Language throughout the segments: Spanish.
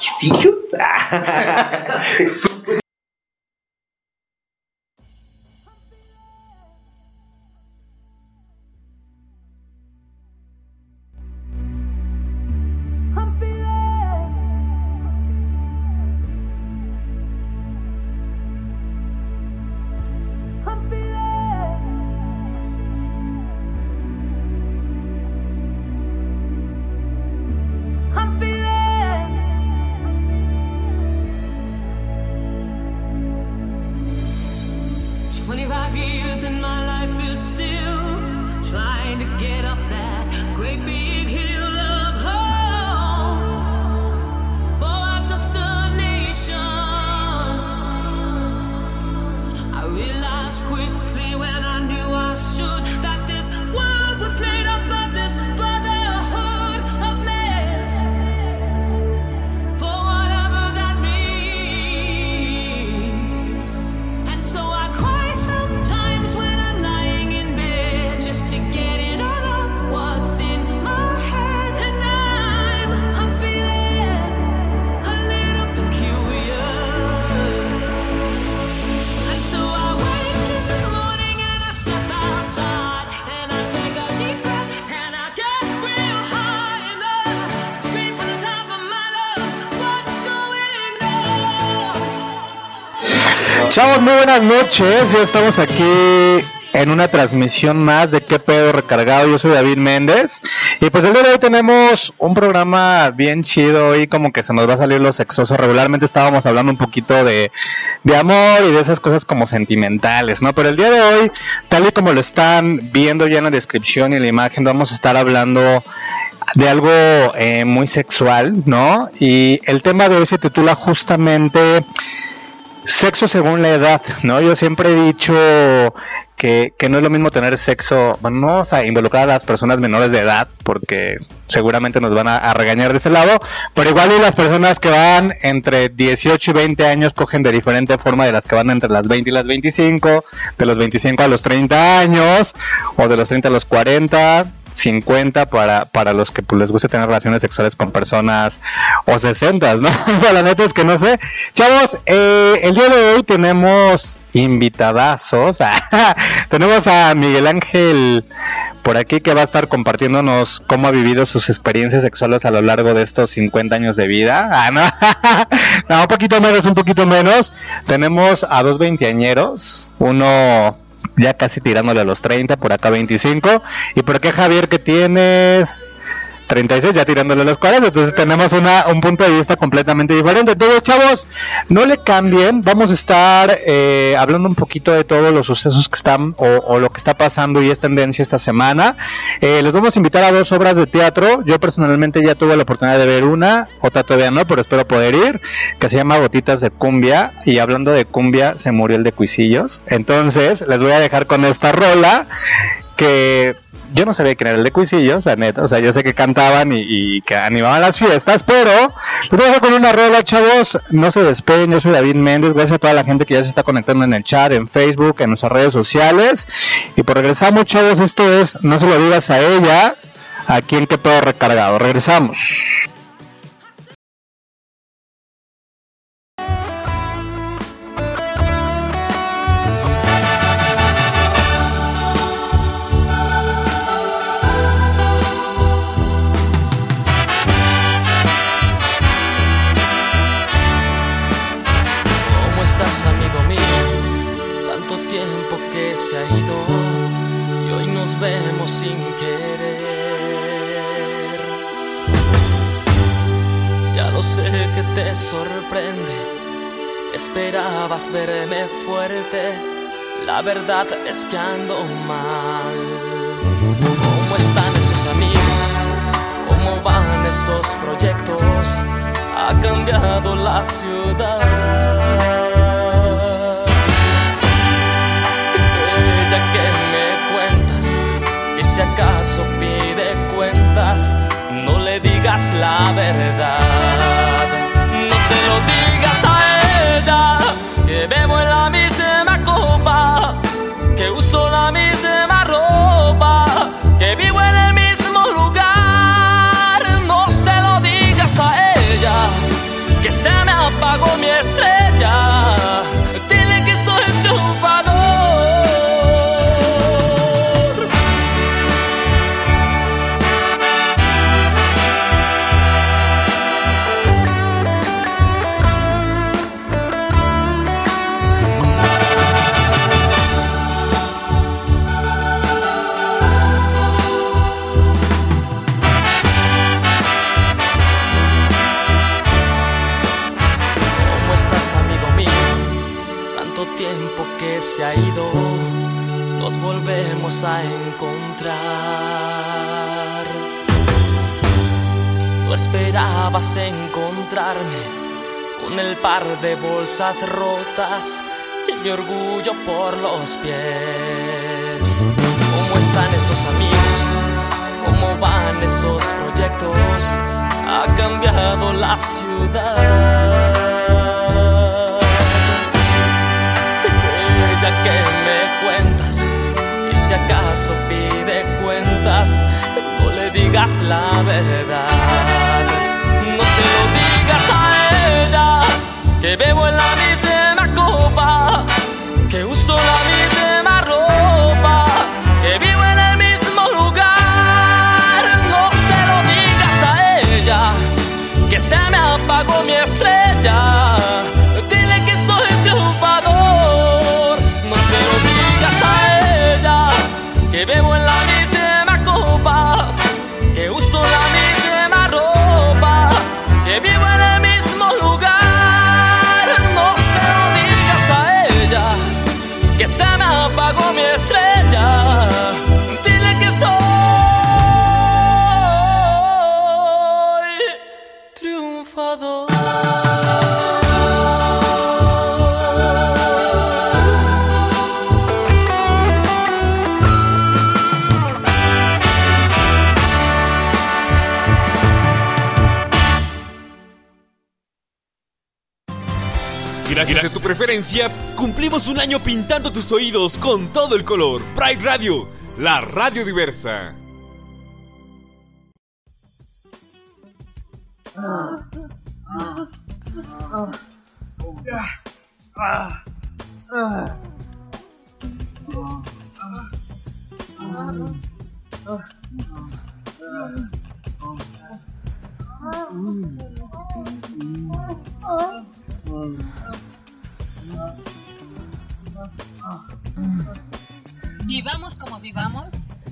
requisitos. Chavos, muy buenas noches. Ya estamos aquí en una transmisión más de qué pedo recargado. Yo soy David Méndez. Y pues el día de hoy tenemos un programa bien chido y como que se nos va a salir lo sexoso. Regularmente estábamos hablando un poquito de, de amor y de esas cosas como sentimentales, ¿no? Pero el día de hoy, tal y como lo están viendo ya en la descripción y en la imagen, vamos a estar hablando de algo eh, muy sexual, ¿no? Y el tema de hoy se titula justamente Sexo según la edad, ¿no? Yo siempre he dicho que, que, no es lo mismo tener sexo, bueno, no o involucrar a las personas menores de edad, porque seguramente nos van a, regañar de ese lado, pero igual y las personas que van entre 18 y 20 años cogen de diferente forma de las que van entre las 20 y las 25, de los 25 a los 30 años, o de los 30 a los 40, 50 para, para los que pues, les guste tener relaciones sexuales con personas o 60, ¿no? o la neta es que no sé. Chavos, eh, el día de hoy tenemos invitadazos. tenemos a Miguel Ángel por aquí que va a estar compartiéndonos cómo ha vivido sus experiencias sexuales a lo largo de estos 50 años de vida. Ah, no. no, un poquito menos, un poquito menos. Tenemos a dos veinteañeros, uno ya casi tirándole a los 30, por acá 25. ¿Y por qué Javier que tienes 36 ya tirándole los 40, entonces tenemos una, un punto de vista completamente diferente. Entonces, chavos, no le cambien, vamos a estar eh, hablando un poquito de todos los sucesos que están o, lo que está pasando y es tendencia esta semana. Eh, les vamos a invitar a dos obras de teatro, yo personalmente ya tuve la oportunidad de ver una, otra todavía no, pero espero poder ir, que se llama Gotitas de Cumbia, y hablando de cumbia, se murió el de Cuisillos. Entonces, les voy a dejar con esta rola que yo no sabía quién era el de Cuisillos, la neta, o sea, yo sé que cantaban y, que animaban las fiestas, pero pues dejo con una rola, chavos, no se despeguen, yo soy David Méndez, gracias a toda la gente que ya se está conectando en el chat, en Facebook, en nuestras redes sociales, y por regresamos, chavos, esto es, no se lo digas a ella, aquí en que todo recargado, regresamos. Te sorprende. Esperabas verme fuerte, la verdad es que ando mal. ¿Cómo están esos amigos? ¿Cómo van esos proyectos? Ha cambiado la ciudad. Ella que me cuentas, y si acaso pide cuentas, no le digas la verdad que bebo en la misma copa, que uso la misma ropa, que vivo en el mismo lugar. No se lo digas a ella, que se me apagó mi estrella. Volvemos a encontrar. No esperabas encontrarme con el par de bolsas rotas y mi orgullo por los pies. ¿Cómo están esos amigos? ¿Cómo van esos proyectos? Ha cambiado la ciudad. Ella que me cuentas y si acaso pide cuentas, no le digas la verdad. No se lo digas a ella que bebo en la misma copa, que uso la misma Gracias a tu preferencia, cumplimos un año pintando tus oídos con todo el color. Pride Radio, la radio diversa. Vivamos como vivamos,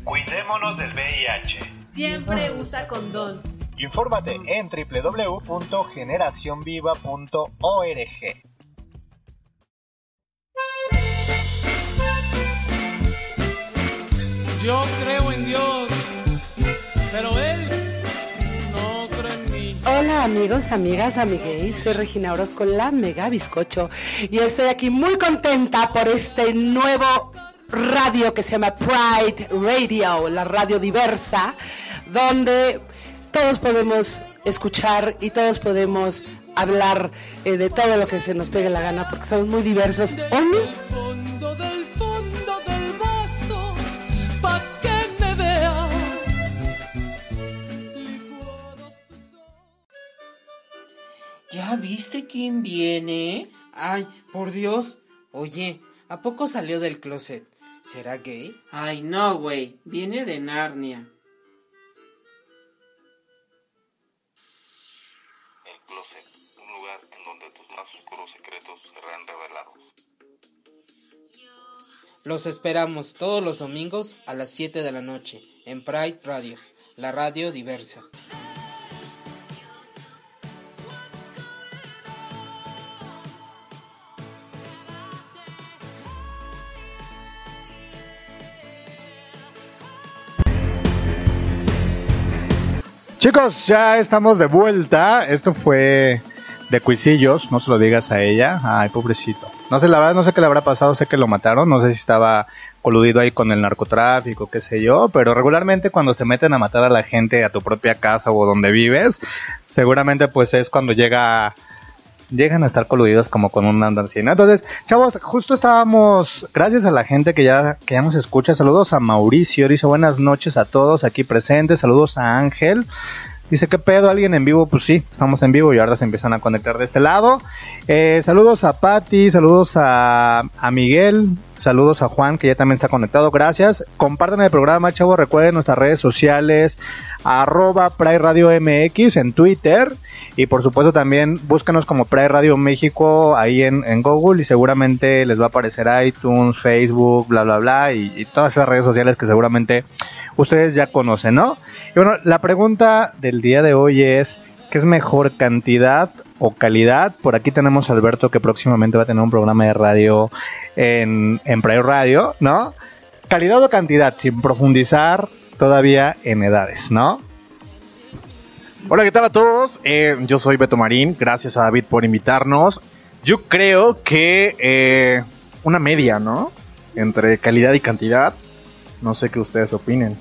Cuidémonos del VIH. siempre usa condón. Infórmate en www.generacionviva.org. Yo creo en Dios, pero Él Hola amigos, amigas, amigues, soy Regina Orozco, la Mega Bizcocho, y estoy aquí muy contenta por este nuevo radio que se llama Pride Radio, la radio diversa, donde todos podemos escuchar y todos podemos hablar eh, de todo lo que se nos pegue la gana, porque somos muy diversos. ¿O ¿Ya viste quién viene? Ay, por Dios. Oye, ¿a poco salió del closet? ¿Será gay? Ay, no, güey. Viene de Narnia. El closet, un lugar en donde tus más oscuros secretos serán revelados. Los esperamos todos los domingos a las 7 de la noche en Pride Radio, la radio diversa. Chicos, ya estamos de vuelta. Esto fue de Cuisillos, no se lo digas a ella. Ay, pobrecito. No sé, la verdad, no sé qué le habrá pasado, sé que lo mataron, no sé si estaba coludido ahí con el narcotráfico, qué sé yo, pero regularmente cuando se meten a matar a la gente a tu propia casa o donde vives, seguramente pues es cuando llega llegan a estar coludidos como con un andancina. Entonces, chavos, justo estábamos, gracias a la gente que ya, que ya nos escucha, saludos a Mauricio, dice buenas noches a todos aquí presentes, saludos a Ángel, Dice, ¿qué pedo? ¿Alguien en vivo? Pues sí, estamos en vivo y ahora se empiezan a conectar de este lado. Eh, saludos a Patti, saludos a, Miguel, saludos a Juan que ya también está conectado, gracias. Compartan el programa, chavos, recuerden nuestras redes sociales, arroba Pride MX en Twitter y por supuesto también búscanos como Pride Radio México ahí en, en Google y seguramente les va a aparecer iTunes, Facebook, bla, bla, bla y, y todas esas redes sociales que seguramente ustedes ya conocen, ¿no? Y bueno, la pregunta del día de hoy es, ¿qué es mejor cantidad o calidad? Por aquí tenemos a Alberto que próximamente va a tener un programa de radio en, en Pride Radio, ¿no? Calidad o cantidad, sin profundizar todavía en edades, ¿no? Hola, ¿qué tal a todos? Eh, yo soy Beto Marín, gracias a David por invitarnos. Yo creo que eh, una media, ¿no? Entre calidad y cantidad. No sé qué ustedes opinen.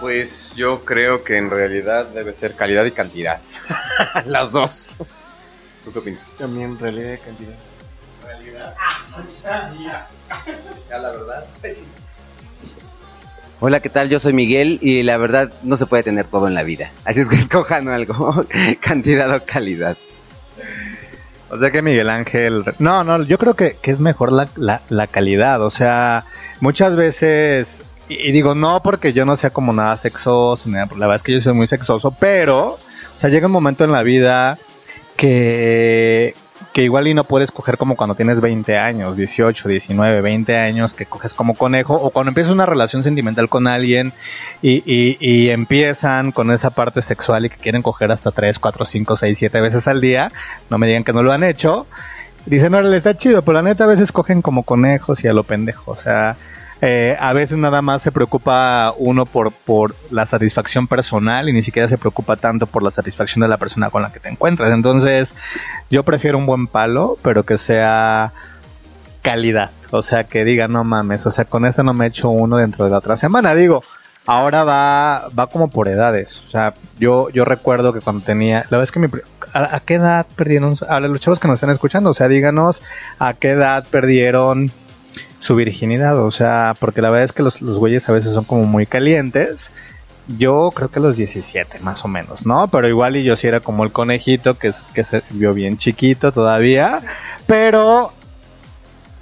Pues yo creo que en realidad debe ser calidad y cantidad. Las dos. ¿Tú qué opinas? También realidad y cantidad. Ya la verdad. Hola, ¿qué tal? Yo soy Miguel y la verdad no se puede tener todo en la vida. Así es que escojan algo, cantidad o calidad. O sea que Miguel Ángel... No, no, yo creo que, que es mejor la, la, la calidad. O sea, muchas veces... Y, digo, no porque yo no sea como nada sexoso, la verdad es que yo soy muy sexoso, pero... O sea, llega un momento en la vida que, que igual y no puedes coger como cuando tienes 20 años, 18, 19, 20 años, que coges como conejo, o cuando empiezas una relación sentimental con alguien y, y, y empiezan con esa parte sexual y que quieren coger hasta 3, 4, 5, 6, 7 veces al día, no me digan que no lo han hecho, dicen, órale, está chido, pero la neta a veces cogen como conejos y a lo pendejo, o sea... Eh, a veces nada más se preocupa uno por, por la satisfacción personal y ni siquiera se preocupa tanto por la satisfacción de la persona con la que te encuentras. Entonces, yo prefiero un buen palo, pero que sea calidad. O sea, que diga, no mames, o sea, con ese no me echo uno dentro de la otra semana. Digo, ahora va, va como por edades. O sea, yo, yo recuerdo que cuando tenía, la es que mi, ¿a, a qué edad perdieron? A los chavos que nos están escuchando, o sea, díganos a qué edad perdieron su virginidad, o sea, porque la verdad es que los, güeyes a veces son como muy calientes. Yo creo que a los 17, más o menos, ¿no? Pero igual y yo sí era como el conejito que, que se vio bien chiquito todavía. Pero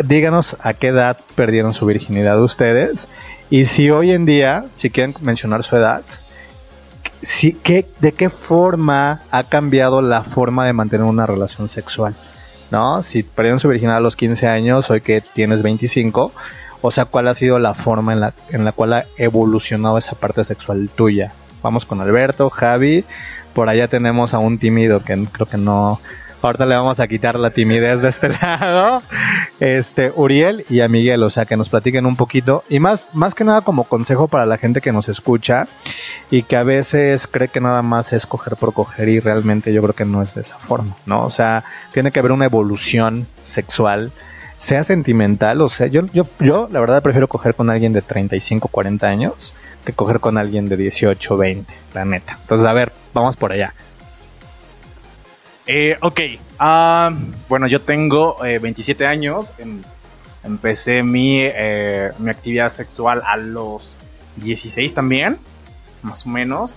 díganos a qué edad perdieron su virginidad ustedes. Y si hoy en día, si quieren mencionar su edad, si, ¿qué, ¿de qué forma ha cambiado la forma de mantener una relación sexual? ¿No? Si perdieron su virginidad a los 15 años, hoy que tienes 25, o sea, ¿cuál ha sido la forma en la, en la cual ha evolucionado esa parte sexual tuya? Vamos con Alberto, Javi, por allá tenemos a un tímido que creo que no... Ahorita le vamos a quitar la timidez de este lado. Este, Uriel y a Miguel, o sea, que nos platiquen un poquito. Y más, más que nada como consejo para la gente que nos escucha y que a veces cree que nada más es coger por coger y realmente yo creo que no es de esa forma, ¿no? O sea, tiene que haber una evolución sexual, sea sentimental, o sea, yo, yo, yo la verdad prefiero coger con alguien de 35, 40 años que coger con alguien de 18, 20, la neta. Entonces, a ver, vamos por allá. Eh, ok, ah, bueno, yo tengo eh, 27 años. em- empecé mi, eh, mi actividad sexual a los 16 también, más o menos.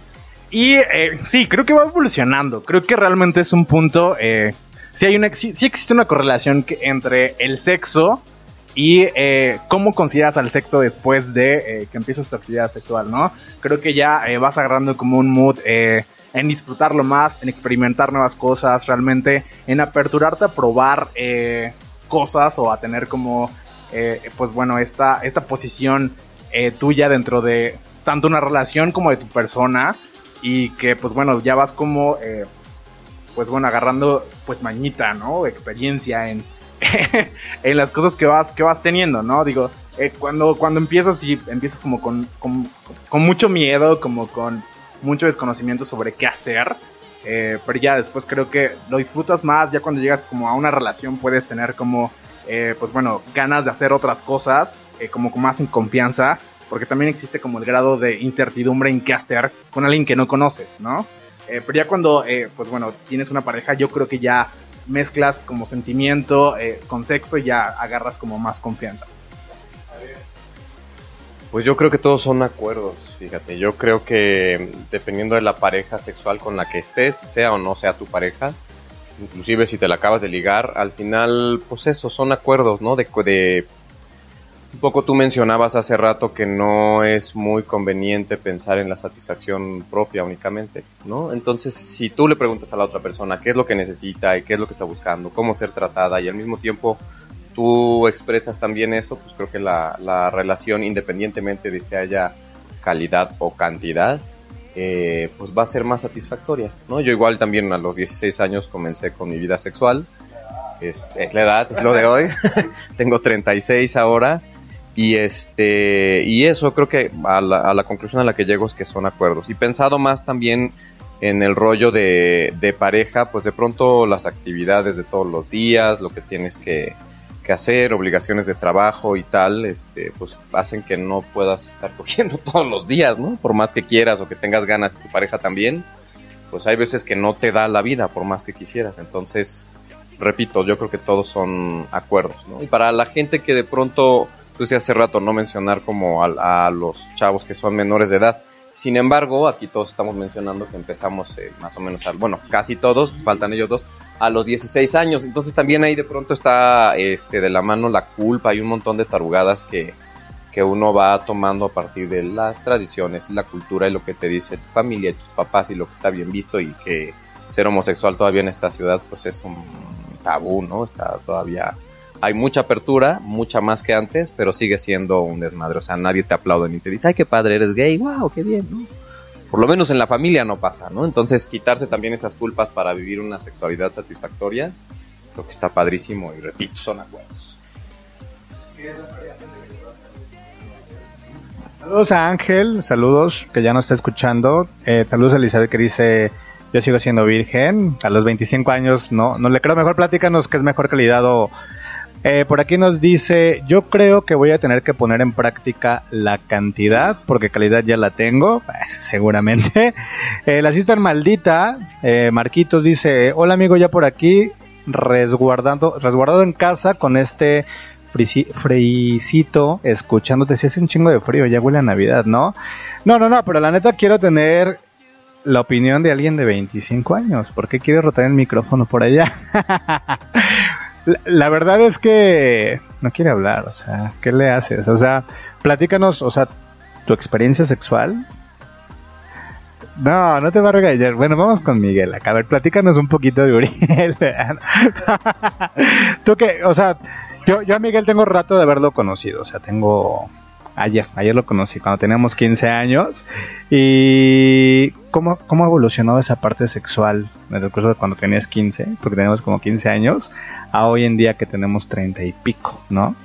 Y eh, sí, creo que va evolucionando. Creo que realmente es un punto. Eh, sí, hay una, sí, existe una correlación que- entre el sexo y eh, cómo consideras al sexo después de que empiezas tu actividad sexual, ¿no? Creo que ya vas agarrando como un mood eh, en disfrutarlo más, en experimentar nuevas cosas, realmente en aperturarte a probar eh, cosas o a tener como, eh, pues bueno, esta, esta posición eh, tuya dentro de tanto una relación como de tu persona y que pues bueno, ya vas como, eh, pues bueno, agarrando pues mañita, ¿no? Experiencia en, en las cosas que vas, que vas teniendo, ¿no? Digo, eh, cuando, cuando empiezas y empiezas como con, con, con mucho miedo, como con mucho desconocimiento sobre qué hacer, eh, pero ya después creo que lo disfrutas más, ya cuando llegas como a una relación puedes tener como, eh, pues bueno, ganas de hacer otras cosas, eh, como más en confianza, porque también existe como el grado de incertidumbre en qué hacer con alguien que no conoces, ¿no? Eh, pero ya cuando, eh, pues bueno, tienes una pareja, yo creo que ya mezclas como sentimiento eh, con sexo y ya agarras como más confianza. Pues yo creo que todos son acuerdos, fíjate. Yo creo que dependiendo de la pareja sexual con la que estés, sea o no sea tu pareja, inclusive si te la acabas de ligar, al final, pues eso, son acuerdos, ¿no? De, de un poco tú mencionabas hace rato que no es muy conveniente pensar en la satisfacción propia únicamente, ¿no? Entonces, si tú le preguntas a la otra persona qué es lo que necesita y qué es lo que está buscando, cómo ser tratada y al mismo tiempo tú expresas también eso, pues creo que la, la relación, independientemente de si haya calidad o cantidad, eh, pues va a ser más satisfactoria, ¿no? Yo igual también a los 16 años comencé con mi vida sexual, es, es la edad, es lo de hoy, tengo 36 ahora, y este y eso creo que a la, a la, conclusión a la que llego es que son acuerdos. Y pensado más también en el rollo de, de, pareja, pues de pronto las actividades de todos los días, lo que tienes que, que, hacer, obligaciones de trabajo y tal, este, pues hacen que no puedas estar cogiendo todos los días, ¿no? Por más que quieras o que tengas ganas y tu pareja también, pues hay veces que no te da la vida por más que quisieras. Entonces, repito, yo creo que todos son acuerdos, ¿no? Y para la gente que de pronto tú decías hace rato no mencionar como a, a, los chavos que son menores de edad. Sin embargo, aquí todos estamos mencionando que empezamos eh, más o menos, a, bueno, casi todos, faltan ellos dos, a los 16 años. Entonces también ahí de pronto está este, de la mano la culpa y un montón de tarugadas que, que uno va tomando a partir de las tradiciones, la cultura y lo que te dice tu familia y tus papás y lo que está bien visto y que ser homosexual todavía en esta ciudad pues es un tabú, ¿no? Está todavía hay mucha apertura, mucha más que antes, pero sigue siendo un desmadre. O sea, nadie te aplaude ni te dice, ay, qué padre, eres gay, wow, qué bien, ¿no? Por lo menos en la familia no pasa, ¿no? Entonces, quitarse también esas culpas para vivir una sexualidad satisfactoria, creo que está padrísimo y repito, son acuerdos. Saludos a Ángel, saludos que ya nos está escuchando. Eh, saludos a Elizabeth que dice, yo sigo siendo virgen, a los 25 años no, no le creo, mejor platícanos que es mejor calidad o eh, por aquí nos dice, yo creo que voy a tener que poner en práctica la cantidad, porque calidad ya la tengo, eh, seguramente. Eh, la sister maldita, Marquitos dice, hola amigo, ya por aquí, resguardando, resguardado en casa con este fricito, escuchándote, si hace un chingo de frío, ya huele a Navidad, ¿no? No, no, no, pero la neta quiero tener la opinión de alguien de 25 años. ¿Por qué quieres rotar el micrófono por allá? La, verdad es que no quiere hablar, o sea, ¿qué le haces? O sea, platícanos, o sea, tu experiencia sexual. No, no te va a regañar. Bueno, vamos con Miguel. Acá. A ver, platícanos un poquito de Uriel. Tú que, o sea, yo, yo a Miguel tengo rato de haberlo conocido, o sea, tengo ayer, ayer lo conocí cuando teníamos 15 años y cómo, cómo ha esa parte sexual en el curso de cuando tenías 15, porque teníamos como 15 años, a hoy en día que tenemos 30 y pico, ¿no?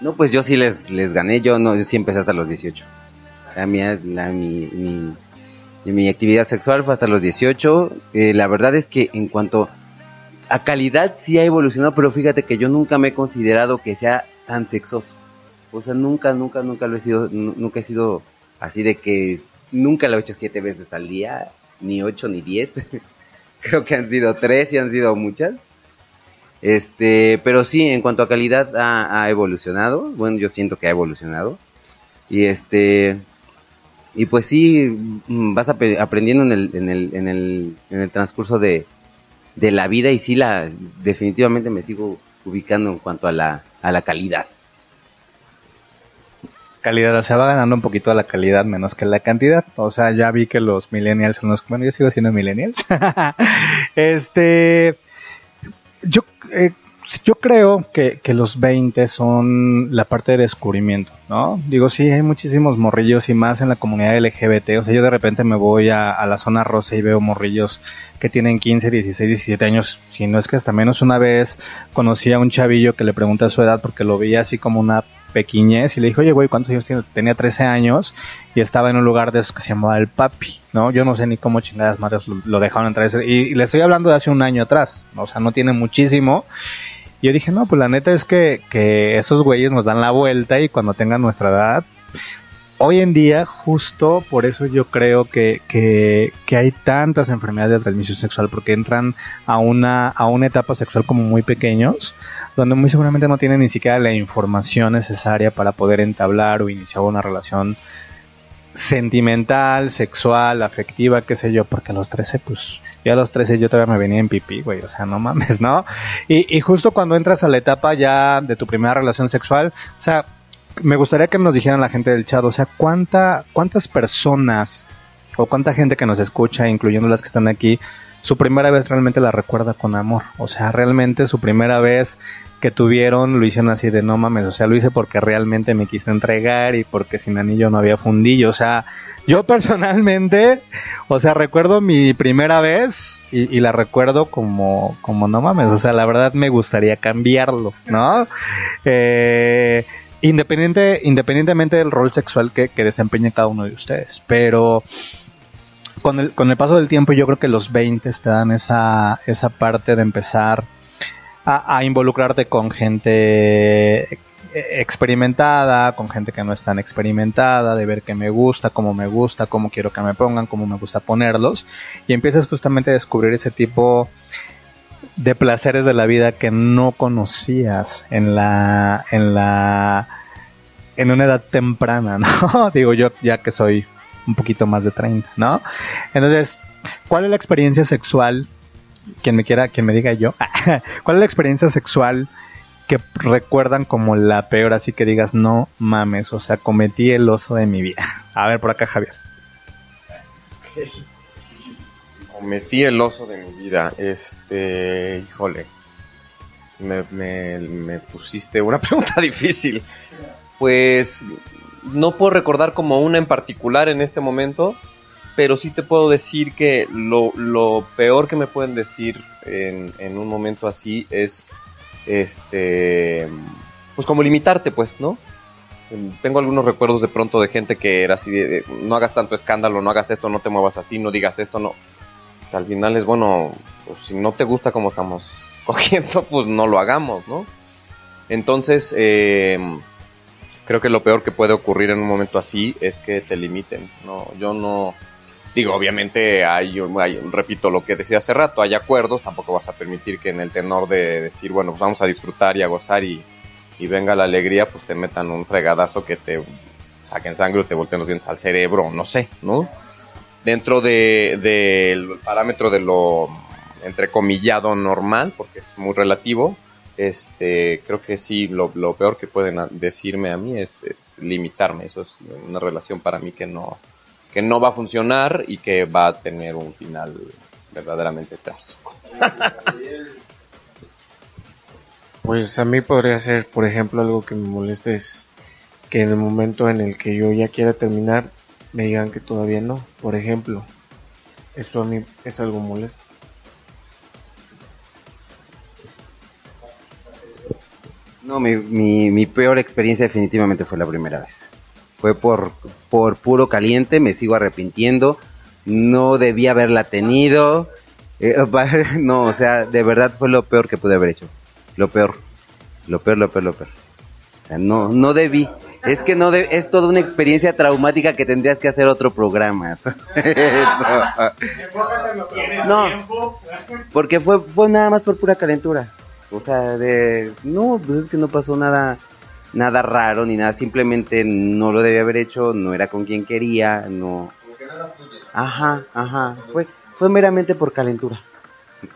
No, pues yo sí les, les gané, yo no, yo sí empecé hasta los 18. La mía, la, mi, mi, mi actividad sexual fue hasta los 18. Eh, la verdad es que en cuanto a calidad sí ha evolucionado, pero fíjate que yo nunca me he considerado que sea tan sexoso. O sea, nunca, nunca, nunca lo he sido, nunca he sido así de que nunca lo he hecho siete veces al día, ni ocho ni diez. Creo que han sido tres y han sido muchas. Este, pero sí, en cuanto a calidad ha, ha, evolucionado. Bueno, yo siento que ha evolucionado. Y este, y pues sí, vas ap aprendiendo en el, en el, en el, en el transcurso de, de la vida y sí la, definitivamente me sigo ubicando en cuanto a la, a la calidad calidad, o sea, va ganando un poquito la calidad menos que la cantidad. O sea, ya vi que los millennials son los, bueno, yo sigo siendo millennials. este, yo, eh, yo creo que, que, los 20 son la parte de descubrimiento, ¿no? Digo, sí, hay muchísimos morrillos y más en la comunidad LGBT. O sea, yo de repente me voy a, a la zona rosa y veo morrillos que tienen 15, 16, 17 años, si no es que hasta menos una vez conocí a un chavillo que le pregunté su edad porque lo veía así como una pequeñez y le dije, oye, güey, ¿cuántos años tiene? Tenía 13 años y estaba en un lugar de esos que se llamaba El Papi, ¿no? Yo no sé ni cómo chingadas madres lo, dejaron entrar. Y, le estoy hablando de hace un año atrás, o sea, no tiene muchísimo. Y yo dije, no, pues la neta es que, que esos güeyes nos dan la vuelta y cuando tengan nuestra edad, hoy en día, justo por eso yo creo que, que, que hay tantas enfermedades de transmisión sexual, porque entran a una, a una etapa sexual como muy pequeños, donde muy seguramente no tienen ni siquiera la información necesaria para poder entablar o iniciar una relación sentimental, sexual, afectiva, qué sé yo, porque a los 13, pues, ya a los 13 yo todavía me venía en pipí, güey, o sea, no mames, ¿no? Y, y justo cuando entras a la etapa ya de tu primera relación sexual, o sea, me gustaría que nos dijeran la gente del chat, o sea, cuánta, cuántas personas o cuánta gente que nos escucha, incluyendo las que están aquí, su primera vez realmente la recuerda con amor. O sea, realmente su primera vez que tuvieron lo hicieron así de no mames, o sea, lo hice porque realmente me quise entregar y porque sin anillo no había fundillo, o sea, yo personalmente, o sea, recuerdo mi primera vez y, la recuerdo como, como no mames, o sea, la verdad me gustaría cambiarlo, ¿no? Eh, independiente, independientemente del rol sexual que, que desempeñe cada uno de ustedes, pero con el, con el paso del tiempo yo creo que los 20 te dan esa, esa parte de empezar a, involucrarte con gente experimentada, con gente que no es tan experimentada, de ver qué me gusta, cómo me gusta, cómo quiero que me pongan, cómo me gusta ponerlos, y empiezas justamente a descubrir ese tipo de placeres de la vida que no conocías en la en la en una edad temprana, ¿no? Digo yo ya que soy un poquito más de 30, ¿no? Entonces, ¿cuál es la experiencia sexual? Quien me quiera, quien me diga yo, ¿cuál es la experiencia sexual que recuerdan como la peor, así que digas, no mames, o sea, cometí el oso de mi vida? A ver, por acá, Javier. Cometí el oso de mi vida. Este, híjole. Me, me, me pusiste una pregunta difícil. Pues no puedo recordar como una en particular en este momento, pero sí te puedo decir que lo, lo peor que me pueden decir en, en, un momento así es, este, pues como limitarte, pues, ¿no? Tengo algunos recuerdos de pronto de gente que era así, de, no hagas tanto escándalo, no hagas esto, no te muevas así, no digas esto, no. Al final es bueno, pues, si no te gusta como estamos cogiendo, pues no lo hagamos, ¿no? Entonces, eh, creo que lo peor que puede ocurrir en un momento así es que te limiten. No, yo no digo, obviamente hay, hay, repito lo que decía hace rato, hay acuerdos, tampoco vas a permitir que en el tenor de decir, bueno, pues vamos a disfrutar y a gozar y, y venga la alegría, pues te metan un fregadazo que te saquen sangre o te volteen los dientes al cerebro, no sé, ¿no? Dentro del de, de parámetro de lo entrecomillado normal, porque es muy relativo, este, creo que sí, lo, peor que pueden decirme a mí es, es, limitarme. Eso es una relación para mí que no, que no va a funcionar y que va a tener un final verdaderamente trágico. pues a mí podría ser, por ejemplo, algo que me molesta es que en el momento en el que yo ya quiera terminar, me digan que todavía no. Por ejemplo, esto a mí es algo molesto. No, mi, mi, mi, peor experiencia definitivamente fue la primera vez. Fue por, por puro caliente, me sigo arrepintiendo. No debía haberla tenido. Eh, no, o sea, de verdad fue lo peor que pude haber hecho. Lo peor. Lo peor, lo peor, lo peor. No, no debí. Es que no de, es toda una experiencia traumática que tendrías que hacer otro programa. no, porque fue, fue nada más por pura calentura. O sea, de no, pues es que no pasó nada nada raro ni nada, simplemente no lo debía haber hecho, no era con quien quería, no. Ajá, ajá, fue fue meramente por calentura.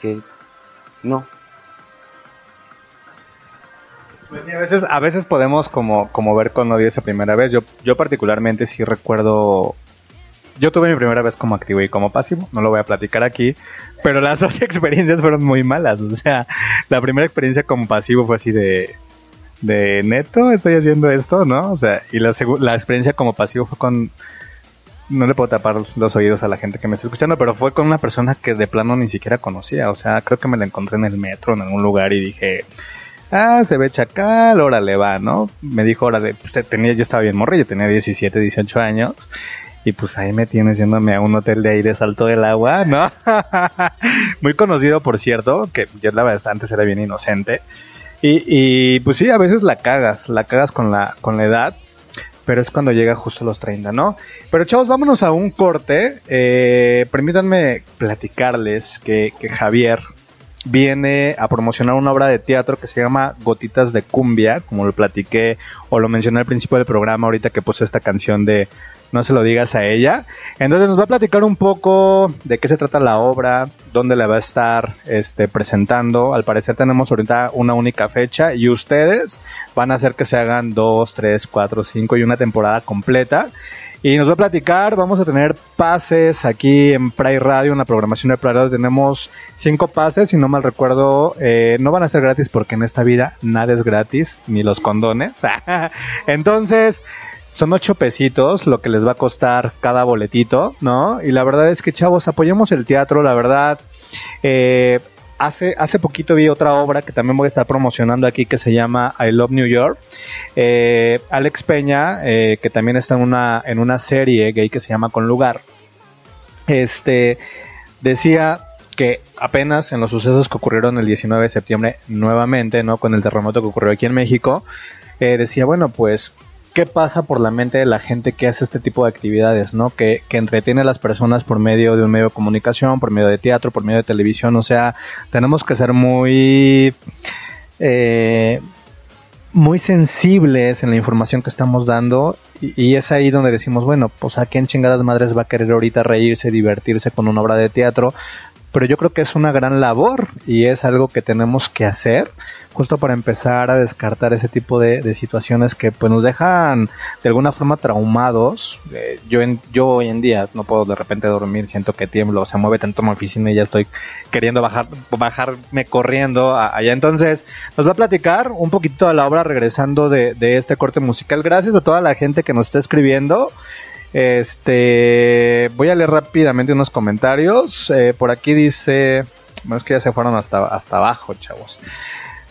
Que no. Pues sí, a veces a veces podemos como como ver con odio esa primera vez. Yo yo particularmente sí recuerdo yo tuve mi primera vez como activo y como pasivo, no lo voy a platicar aquí, pero las dos experiencias fueron muy malas. O sea, la primera experiencia como pasivo fue así de, de neto, estoy haciendo esto, ¿no? O sea, y la, la experiencia como pasivo fue con, no le puedo tapar los oídos a la gente que me está escuchando, pero fue con una persona que de plano ni siquiera conocía. O sea, creo que me la encontré en el metro, en algún lugar y dije, ah, se ve chacal, órale va, ¿no? Me dijo, órale, usted tenía, yo estaba bien morrillo, tenía 17, 18 años. Y pues ahí me tienes yéndome a un hotel de de Salto del Agua, ¿no? Muy conocido, por cierto, que yo la verdad antes era bien inocente. Y, y pues sí, a veces la cagas, la cagas con la, con la edad. pero es cuando llega justo a los 30, ¿no? Pero chavos, vámonos a un corte. Eh, permítanme platicarles que, que Javier viene a promocionar una obra de teatro que se llama Gotitas de Cumbia, como lo platiqué o lo mencioné al principio del programa ahorita que puse esta canción de No se lo digas a ella. Entonces nos va a platicar un poco de qué se trata la obra, dónde la va a estar este, presentando. Al parecer tenemos ahorita una única fecha y ustedes van a hacer que se hagan dos, tres, cuatro, cinco y una temporada completa. Y nos va a platicar, vamos a tener pases aquí en Pride Radio, en la programación de Pride Radio tenemos cinco pases, si no mal recuerdo, eh, no van a ser gratis porque en esta vida nada es gratis, ni los condones. Entonces, son ocho pesitos lo que les va a costar cada boletito, ¿no? Y la verdad es que, chavos, apoyemos el teatro, la verdad. Eh, hace, hace poquito vi otra obra que también voy a estar promocionando aquí que se llama I Love New York. Eh, Alex Peña, eh, que también está en una, en una serie gay que se llama Con Lugar, este, decía que apenas en los sucesos que ocurrieron el 19 de septiembre nuevamente, ¿no? Con el terremoto que ocurrió aquí en México, eh, decía, bueno, pues qué pasa por la mente de la gente que hace este tipo de actividades, ¿no? Que, que entretiene a las personas por medio de un medio de comunicación, por medio de teatro, por medio de televisión, o sea, tenemos que ser muy... Eh, muy sensibles en la información que estamos dando. Y, y, es ahí donde decimos, bueno, pues a quién chingadas madres va a querer ahorita reírse, divertirse con una obra de teatro, pero yo creo que es una gran labor y es algo que tenemos que hacer justo para empezar a descartar ese tipo de, situaciones que pues nos dejan de alguna forma traumados. Eh, yo, en, yo hoy en día no puedo de repente dormir, siento que tiemblo, se mueve tanto mi oficina y ya estoy queriendo bajar, bajarme corriendo allá. Entonces nos va a platicar un poquito de la obra regresando de, de este corte musical. Gracias a toda la gente que nos está escribiendo. Este, voy a leer rápidamente unos comentarios. Eh, por aquí dice, bueno, es que ya se fueron hasta, hasta abajo, chavos.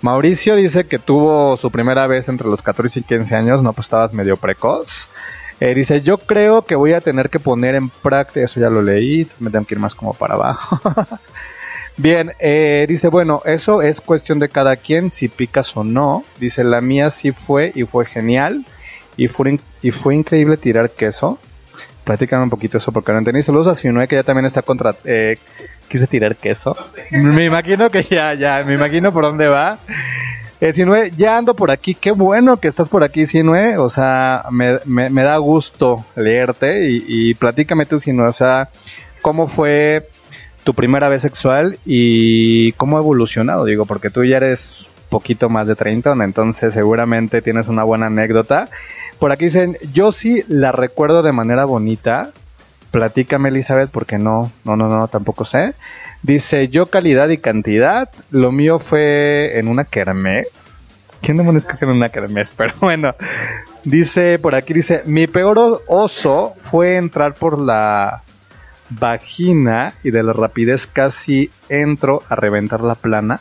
Mauricio dice que tuvo su primera vez entre los 14 y 15 años, no, pues estabas medio precoz. Eh, dice, yo creo que voy a tener que poner en práctica, eso ya lo leí, me tengo que ir más como para abajo. Bien, eh, dice, bueno, eso es cuestión de cada quien, si picas o no. Dice, la mía sí fue y fue genial. Y fue, y fue increíble tirar queso. Platícame un poquito eso porque no entendí. Saludos a Sinue que ya también está contra... Eh, quise tirar queso. Me imagino que ya, ya, me imagino por dónde va. Eh, Sinue, ya ando por aquí. Qué bueno que estás por aquí, Sinue. O sea, me, me, da gusto leerte y, y platícame tú, Sinue. O sea, ¿cómo fue tu primera vez sexual y cómo ha evolucionado? Digo, porque tú ya eres poquito más de 30, entonces seguramente tienes una buena anécdota. Por aquí dicen, yo sí la recuerdo de manera bonita. Platícame, Elizabeth, porque no, no, no, no, tampoco sé. Dice, yo calidad y cantidad. Lo mío fue en una kermés. ¿Quién demonios coge en una kermés? Pero bueno, dice por aquí, dice, mi peor oso fue entrar por la vagina y de la rapidez casi entro a reventar la plana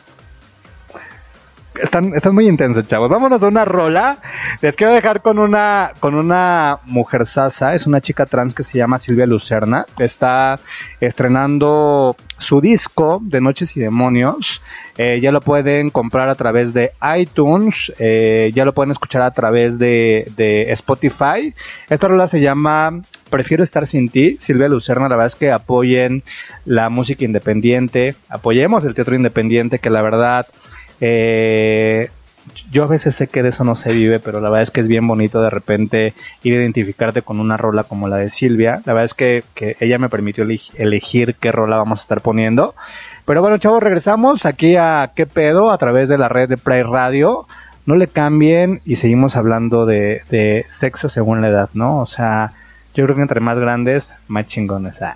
están, están muy intensos, chavos. Vámonos a una rola. Les quiero dejar con una, con una mujer sasa. Es una chica trans que se llama Silvia Lucerna. Está estrenando su disco de Noches y Demonios. Eh, ya lo pueden comprar a través de iTunes. Eh, ya lo pueden escuchar a través de, de Spotify. Esta rola se llama Prefiero estar sin ti. Silvia Lucerna, la verdad es que apoyen la música independiente. Apoyemos el teatro independiente, que la verdad eh, yo a veces sé que de eso no se vive, pero la verdad es que es bien bonito de repente ir a identificarte con una rola como la de Silvia. La verdad es que, que ella me permitió elegir qué rola vamos a estar poniendo. Pero bueno, chavos, regresamos aquí a qué pedo a través de la red de Pride Radio. No le cambien y seguimos hablando de, de sexo según la edad, ¿no? O sea, yo creo que entre más grandes, más chingones. Ah.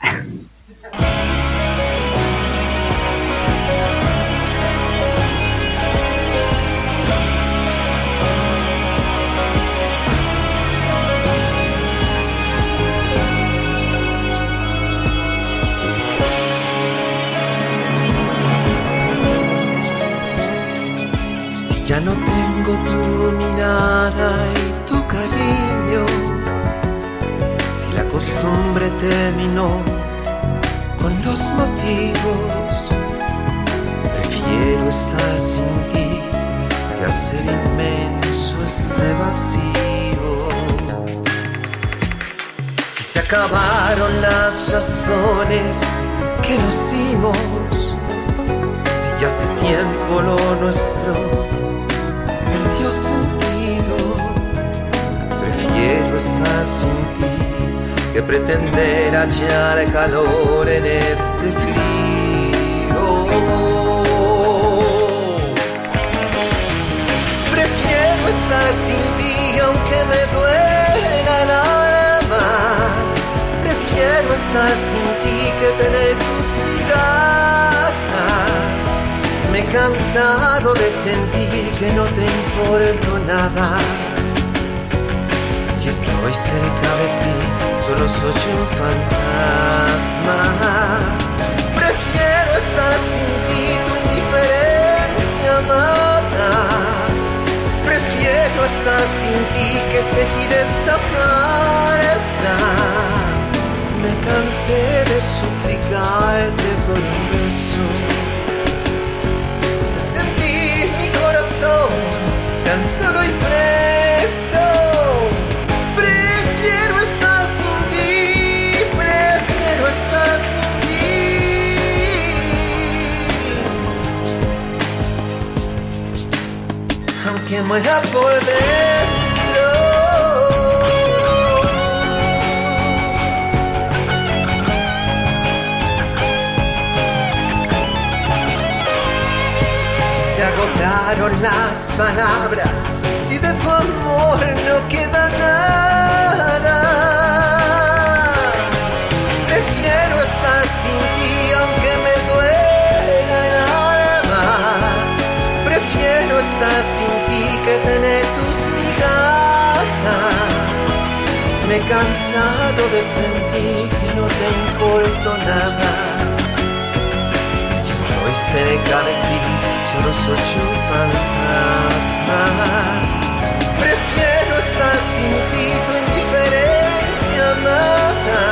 Costumbre terminó con los motivos, prefiero estar sin ti que hacer inmenso este vacío. Se acabaron las razones que nos dimos. Si ya hace tiempo lo nuestro perdió sentido. Prefiero estar sin ti que pretender hallar calor en este frío. Prefiero estar sin ti aunque me duela el alma. Prefiero estar sin ti que tener tus migajas. Me he cansado de sentir que no te importo nada. Si estoy cerca de ti, solo soy un fantasma. Prefiero estar sin ti, tu indiferencia mata. Prefiero estar sin ti que seguir esta farsa. Me cansé de suplicarte por un beso. De sentir mi corazón tan solo y. Aunque muera por dentro. Agotaron las palabras, si de tu amor no queda nada. Que tener tus migajas. Me he cansado de sentir que no te importo nada. Si estoy cerca de ti, solo soy un fantasma. Prefiero estar sin ti, tu indiferencia mata.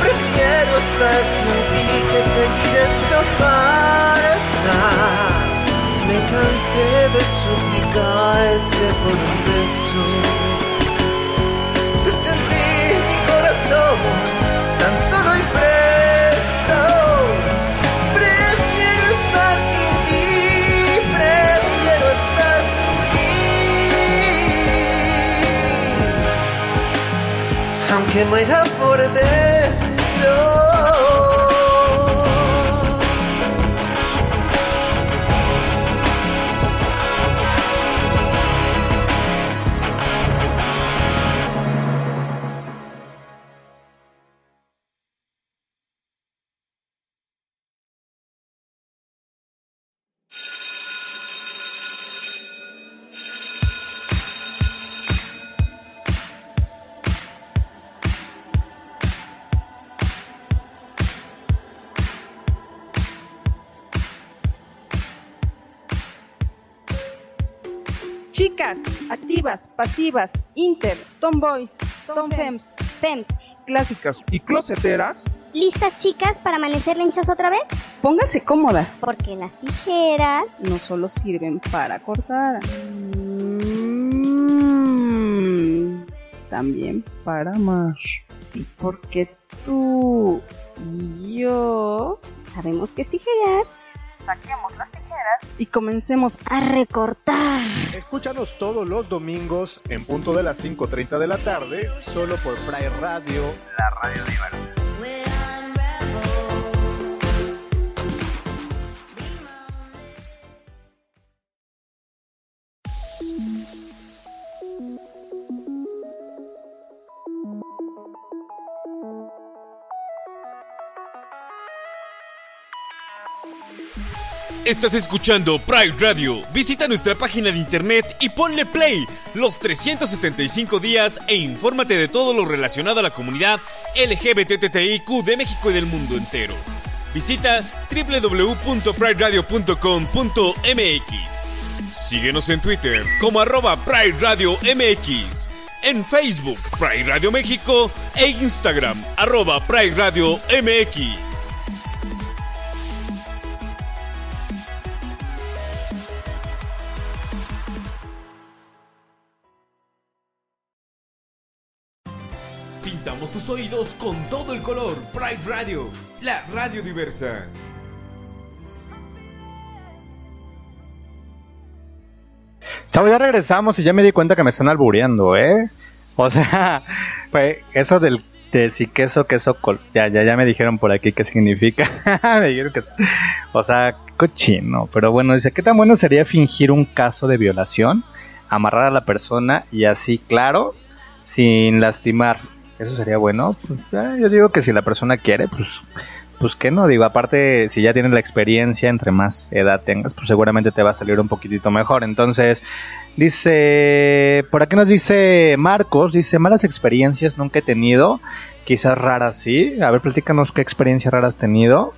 Prefiero estar sin ti que seguir esta farsa. Me cansé de suplicarte por un beso. De sentir mi corazón tan solo y preso. Prefiero estar sin ti, prefiero estar sin ti. Aunque muera por dentro. Chicas, activas, pasivas, inter, tomboys, tomfems, fems, clásicas y closeteras. ¿Listas chicas para amanecer lenchas otra vez? Pónganse cómodas. Porque las tijeras no solo sirven para cortar, mm, también para amar. Y porque tú y yo sabemos que es tijerear. Saquemos las tijeras y comencemos a recortar. Escúchanos todos los domingos en punto de las 5.30 de la tarde, solo por Pride Radio, la radio diversa. Estás escuchando Pride Radio. Visita nuestra página de internet y ponle play los 365 días e infórmate de todo lo relacionado a la comunidad LGBTTIQ de México y del mundo entero. Visita www.prideradio.com.mx. Síguenos en Twitter como arroba Pride Radio MX, en Facebook Pride Radio México e Instagram arroba Pride Radio MX. Tus oídos con todo el color. Pride Radio, la radio diversa. Chavo, ya regresamos y ya me di cuenta que me están albureando, ¿eh? O sea, pues, eso del de si queso, queso, col ya, ya, ya me dijeron por aquí qué significa. me dijeron que, o sea, cochino. Pero bueno, dice, ¿qué tan bueno sería fingir un caso de violación? Amarrar a la persona y así, claro, sin lastimar. Eso sería bueno. Pues, eh, yo digo que si la persona quiere, pues, pues que no, digo, aparte, si ya tienes la experiencia, entre más edad tengas, pues seguramente te va a salir un poquitito mejor. Entonces, dice, por aquí nos dice Marcos, dice, malas experiencias nunca he tenido, quizás raras sí. A ver, platícanos qué experiencia rara has tenido.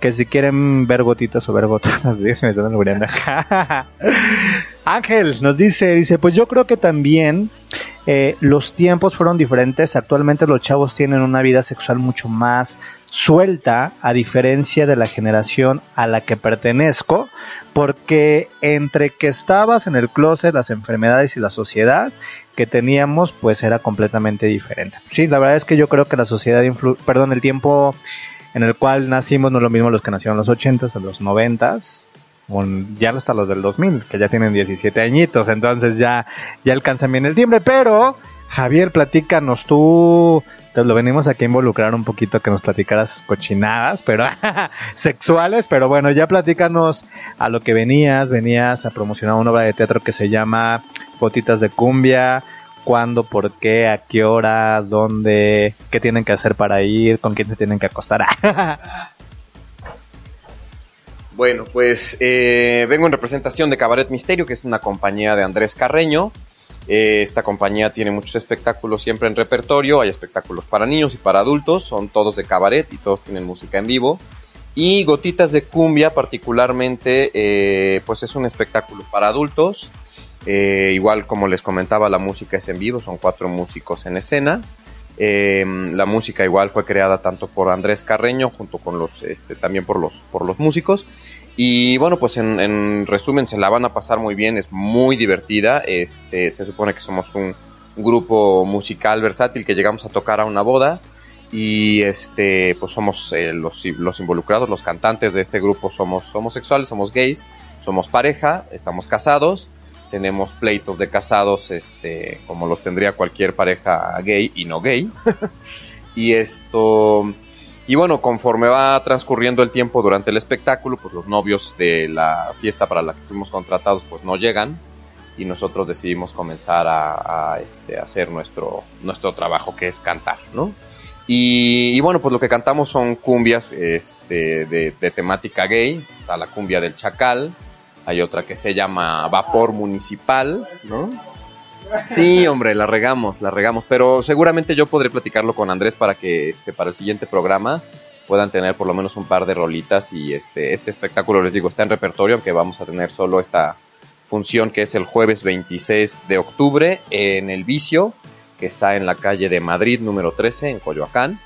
Que si quieren ver gotitas o ver gotas, me albureando. Ángel nos dice, dice, pues yo creo que también eh, los tiempos fueron diferentes. Actualmente los chavos tienen una vida sexual mucho más suelta, a diferencia de la generación a la que pertenezco, porque entre que estabas en el closet, las enfermedades y la sociedad que teníamos, pues era completamente diferente. Sí, la verdad es que yo creo que la sociedad, influ perdón, el tiempo en el cual nacimos no es lo mismo los que nacieron en los 80s, en los 90s, ya hasta los del 2000, que ya tienen 17 añitos, entonces ya, ya alcanzan bien el timbre, pero Javier, platícanos tú, te lo venimos aquí a involucrar un poquito que nos platicaras cochinadas, pero sexuales, pero bueno, ya platícanos a lo que venías, venías a promocionar una obra de teatro que se llama Gotitas de Cumbia, cuándo, por qué, a qué hora, dónde, qué tienen que hacer para ir, con quién se tienen que acostar. Bueno, pues eh, vengo en representación de Cabaret Misterio, que es una compañía de Andrés Carreño. Eh, esta compañía tiene muchos espectáculos siempre en repertorio, hay espectáculos para niños y para adultos, son todos de cabaret y todos tienen música en vivo. Y Gotitas de Cumbia particularmente, eh, pues es un espectáculo para adultos. igual como les comentaba, la música es en vivo, son cuatro músicos en escena. La música igual fue creada tanto por Andrés Carreño junto con los, este, también por los, por los músicos. Y bueno, pues en, resumen se la van a pasar muy bien, es muy divertida. Este, se supone que somos un, grupo musical versátil que llegamos a tocar a una boda y este pues somos eh, los, los, involucrados, los cantantes de este grupo somos homosexuales, somos gays, somos pareja, estamos casados, tenemos pleitos de casados este como los tendría cualquier pareja gay y no gay. y esto y bueno, conforme va transcurriendo el tiempo durante el espectáculo, pues los novios de la fiesta para la que fuimos contratados pues no llegan y nosotros decidimos comenzar a, este, hacer nuestro, nuestro trabajo que es cantar, ¿no? Y, bueno, pues lo que cantamos son cumbias este, de, de, temática gay, está la cumbia del chacal, hay otra que se llama Vapor Municipal, ¿no? Sí, hombre, la regamos, la regamos, pero seguramente yo podré platicarlo con Andrés para que este para el siguiente programa puedan tener por lo menos un par de rolitas y este este espectáculo les digo está en repertorio aunque vamos a tener solo esta función que es el jueves 26 de octubre en el Vicio que está en la calle de Madrid número 13 en Coyoacán.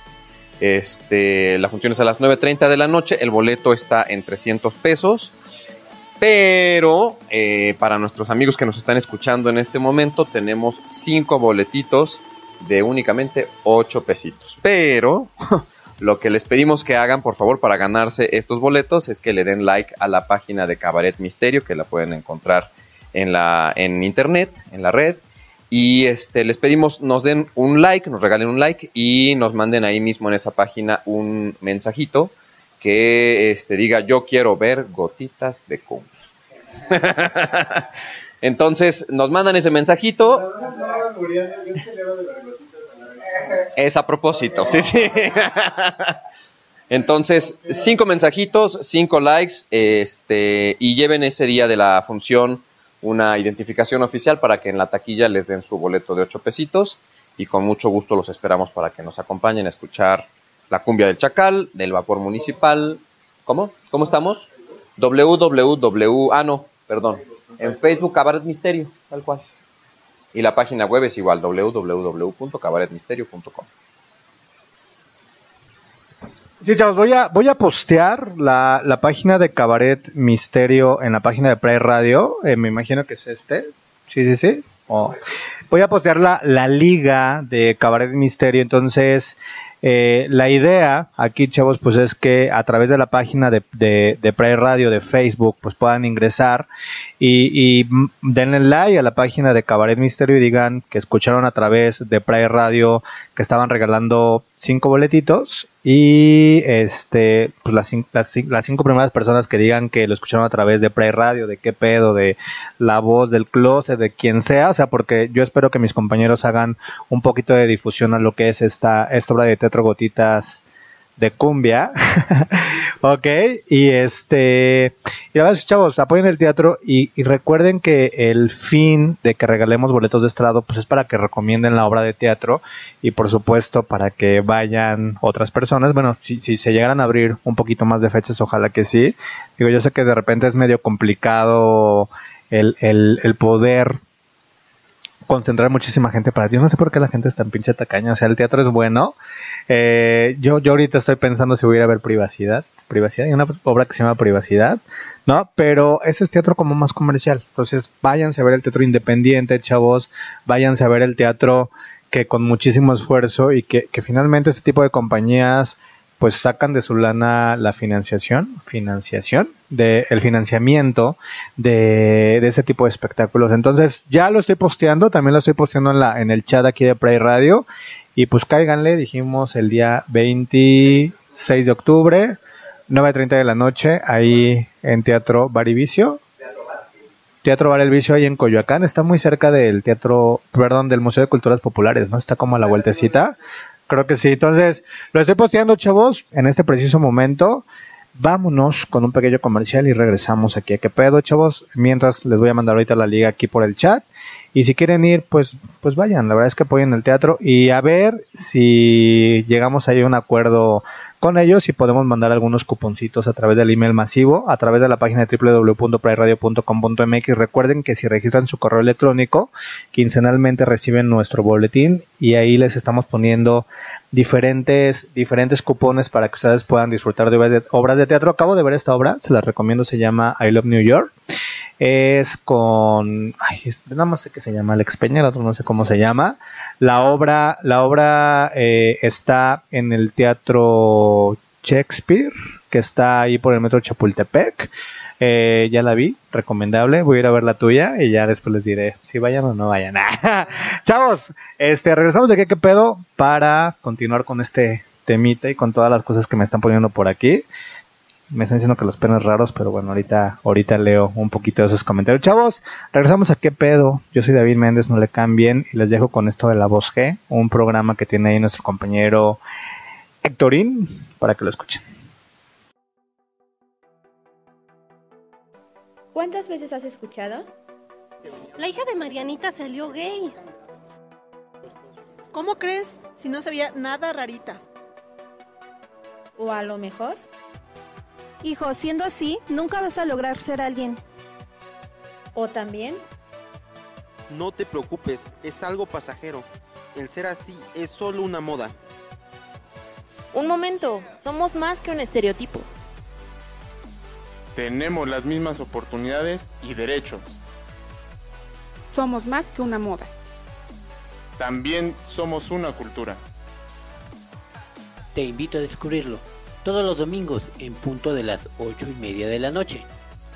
Este, la función es a las 9.30 de la noche, el boleto está en 300 pesos. Pero eh, para nuestros amigos que nos están escuchando en este momento, tenemos cinco boletitos de únicamente 8 pesitos. Pero lo que les pedimos que hagan, por favor, para ganarse estos boletos es que le den like a la página de Cabaret Misterio, que la pueden encontrar en, la, en internet, en la red. Y este, les pedimos nos den un like, nos regalen un like y nos manden ahí mismo en esa página un mensajito que este, diga yo quiero ver gotitas de cumbia. Entonces nos mandan ese mensajito. Es a propósito, sí, sí. Entonces, cinco mensajitos, cinco likes, este, y lleven ese día de la función una identificación oficial para que en la taquilla les den su boleto de ocho pesitos y con mucho gusto los esperamos para que nos acompañen a escuchar la cumbia del chacal, del vapor municipal. ¿Cómo? ¿Cómo estamos? www. Ah, no, perdón. En Facebook, Cabaret Misterio, tal cual. Y la página web es igual, www.cabaretmisterio.com. Sí, chavos, voy a, voy a postear la, la página de Cabaret Misterio en la página de Pride Radio. Eh, me imagino que es este. Sí, sí, sí. o- voy a postear la, la liga de Cabaret Misterio. Entonces, eh, la idea aquí, chavos, pues es que a través de la página de, de, de Radio de Facebook, pues puedan ingresar y, y denle like a la página de Cabaret Misterio y digan que escucharon a través de Pride Radio que estaban regalando cinco boletitos y este pues las, las, las cinco primeras personas que digan que lo escucharon a través de Pride Radio, de qué pedo, de la voz del closet, de quien sea, o sea, porque yo espero que mis compañeros hagan un poquito de difusión a lo que es esta, esta obra de teatro gotitas de cumbia. ok, y este, y la verdad es, chavos, apoyen el teatro y, recuerden que el fin de que regalemos boletos de estrado, pues es para que recomienden la obra de teatro y por supuesto para que vayan otras personas. Bueno, si, si se llegaran a abrir un poquito más de fechas, ojalá que sí. Digo, yo sé que de repente es medio complicado el, el, poder concentrar muchísima gente para ti. No sé por qué la gente es tan pinche tacaña. O sea, el teatro es bueno. Eh, yo, yo ahorita estoy pensando si voy a ir a ver privacidad. Privacidad. Hay una obra que se llama Privacidad. ¿No? Pero ese es teatro como más comercial. Entonces, váyanse a ver el teatro independiente, chavos. Váyanse a ver el teatro que con muchísimo esfuerzo y que, que finalmente este tipo de compañías pues sacan de su lana la financiación, financiación, de el financiamiento de, de ese tipo de espectáculos. Entonces, ya lo estoy posteando, también lo estoy posteando en la, en el chat aquí de Pride Radio. Y pues cáiganle, dijimos el día 26 de octubre, 9.30 de la noche, ahí en Teatro Barivicio. Teatro Bar El ahí en Coyoacán, está muy cerca del teatro, perdón, del Museo de Culturas Populares, ¿no? Está como a la vueltecita. Creo que sí. Entonces, lo estoy posteando, chavos, en este preciso momento. Vámonos con un pequeño comercial y regresamos aquí a qué pedo, chavos. Mientras les voy a mandar ahorita la liga aquí por el chat. Y si quieren ir, pues, pues vayan. La verdad es que apoyen el teatro y a ver si llegamos ahí a un acuerdo con ellos y podemos mandar algunos cuponcitos a través del email masivo, a través de la página de www.priradio.com.mx. Recuerden que si registran su correo electrónico, quincenalmente reciben nuestro boletín y ahí les estamos poniendo diferentes, diferentes cupones para que ustedes puedan disfrutar de, obras de teatro. Acabo de ver esta obra, se la recomiendo, se llama I Love New York. Es con, ay, nada más sé que se llama Alex Peña, el otro no sé cómo se llama. La obra, la obra eh, está en el teatro Shakespeare, que está ahí por el metro Chapultepec. Eh, ya la vi, recomendable. Voy a ir a ver la tuya y ya después les diré si vayan o no vayan. Chavos, este, regresamos de qué qué pedo para continuar con este temita y con todas las cosas que me están poniendo por aquí. Me están diciendo que los penes raros, pero bueno, ahorita, ahorita leo un poquito de esos comentarios. Chavos, regresamos a qué pedo. Yo soy David Méndez, no le cambien. Y les dejo con esto de la voz G, un programa que tiene ahí nuestro compañero Héctorín, para que lo escuchen. ¿Cuántas veces has escuchado? La hija de Marianita salió gay. ¿Cómo crees? Si no se veía nada rarita. ¿O a lo mejor? Hijo, siendo así, nunca vas a lograr ser alguien. ¿O también? No te preocupes, es algo pasajero. El ser así es solo una moda. Un momento, somos más que un estereotipo. Tenemos las mismas oportunidades y derechos. Somos más que una moda. También somos una cultura. Te invito a descubrirlo todos los domingos en punto de las ocho y media de la noche.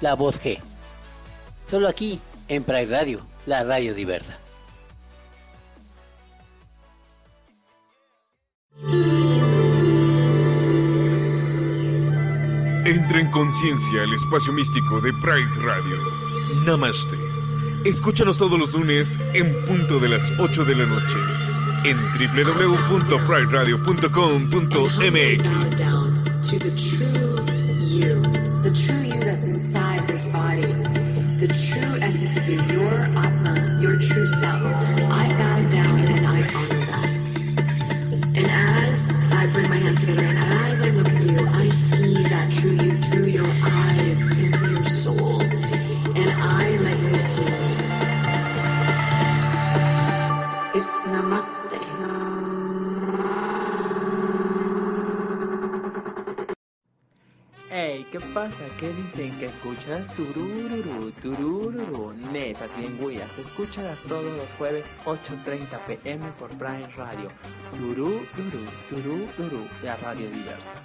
La voz G. Solo aquí en Pride Radio, la radio diversa. Entra en conciencia el espacio místico de Pride Radio. Namaste. Escúchanos todos los lunes en punto de las 8 de la noche en www.prideradio.com.mx. to the true ¿Qué dicen que escuchas? Turururu, turururu. Netas bien güeyas, escúchalas todos los jueves 8.30 pm por Prime Radio. Turururu, turururu, la radio diversa.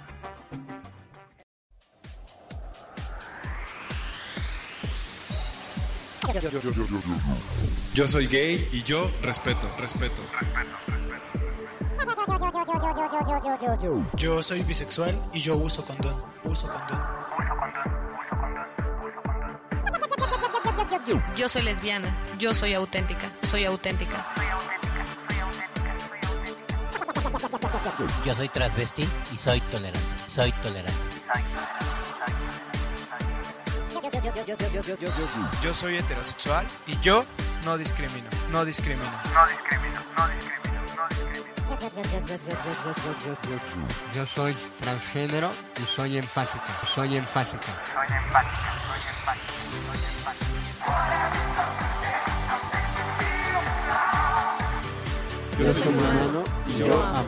Yo soy gay y yo respeto, respeto. Yo soy bisexual y yo uso condón. Uso condón. Yo soy lesbiana, yo soy auténtica, soy auténtica. Yo soy transvesti y soy tolerante, soy tolerante. Yo soy heterosexual y yo no discrimino, no discrimino. No discrimino, no discrimino, no discrimino. Yo soy transgénero y soy empática, soy empática. Soy empática, soy empática, soy empática. Yo soy humano y yo amo.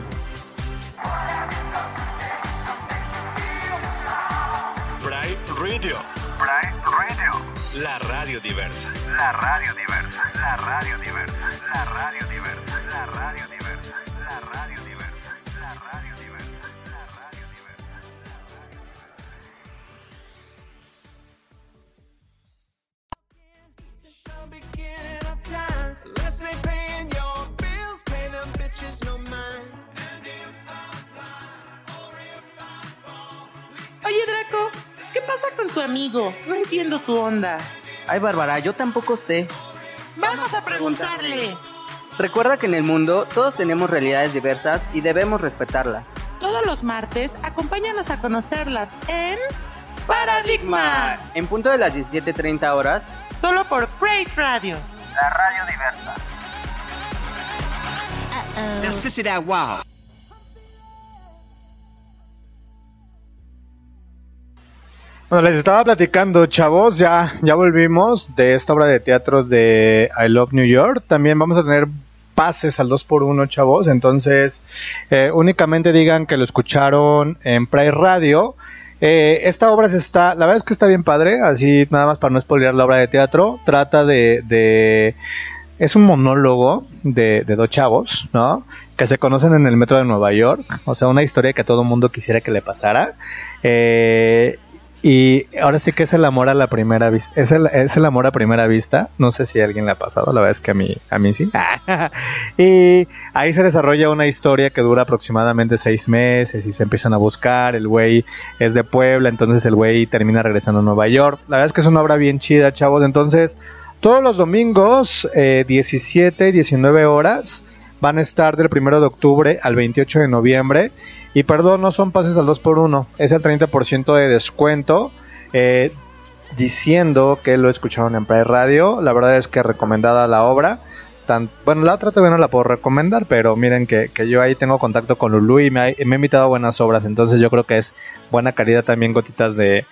Pride Radio. Pride Radio. La radio diversa. La radio diversa. La radio diversa. La radio diversa. La radio diversa. Con tu amigo? No entiendo su onda. Ay, Bárbara, yo tampoco sé. Vamos a preguntarle. Recuerda que en el mundo todos tenemos realidades diversas y debemos respetarlas. Todos los martes, acompáñanos a conocerlas en Paradigma. En punto de las 17.30 horas, Solo por Break Radio. La radio diversa. wow. Bueno, les estaba platicando, chavos, ya, ya volvimos de esta obra de teatro de I Love New York. También vamos a tener pases al 2x1, chavos. Entonces, eh, únicamente digan que lo escucharon en Pride Radio. Eh, esta obra se está, la verdad es que está bien padre, así nada más para no spoilear la obra de teatro. Trata de, de es un monólogo de, de dos chavos, ¿no? Que se conocen en el metro de Nueva York. O sea, una historia que todo el mundo quisiera que le pasara. Eh, y ahora sí que es el amor a la primera vista. Es el, es el amor a primera vista. No sé si a alguien le ha pasado. La verdad es que a mí, a mí sí. y ahí se desarrolla una historia que dura aproximadamente seis meses y se empiezan a buscar. El güey es de Puebla, entonces el güey termina regresando a Nueva York. La verdad es que es una obra bien chida, chavos. Entonces, todos los domingos, eh, 17 y 19 horas, van a estar del 1 de octubre al 28 de noviembre. Y perdón, no son pases al 2x1, es el 30% de descuento. eh, diciendo que lo escucharon en Pride Radio. La verdad es que recomendada la obra. Tan, bueno, la otra todavía no la puedo recomendar, pero miren que, que yo ahí tengo contacto con Lulu y me ha, me ha invitado a buenas obras. Entonces yo creo que es buena calidad también gotitas de,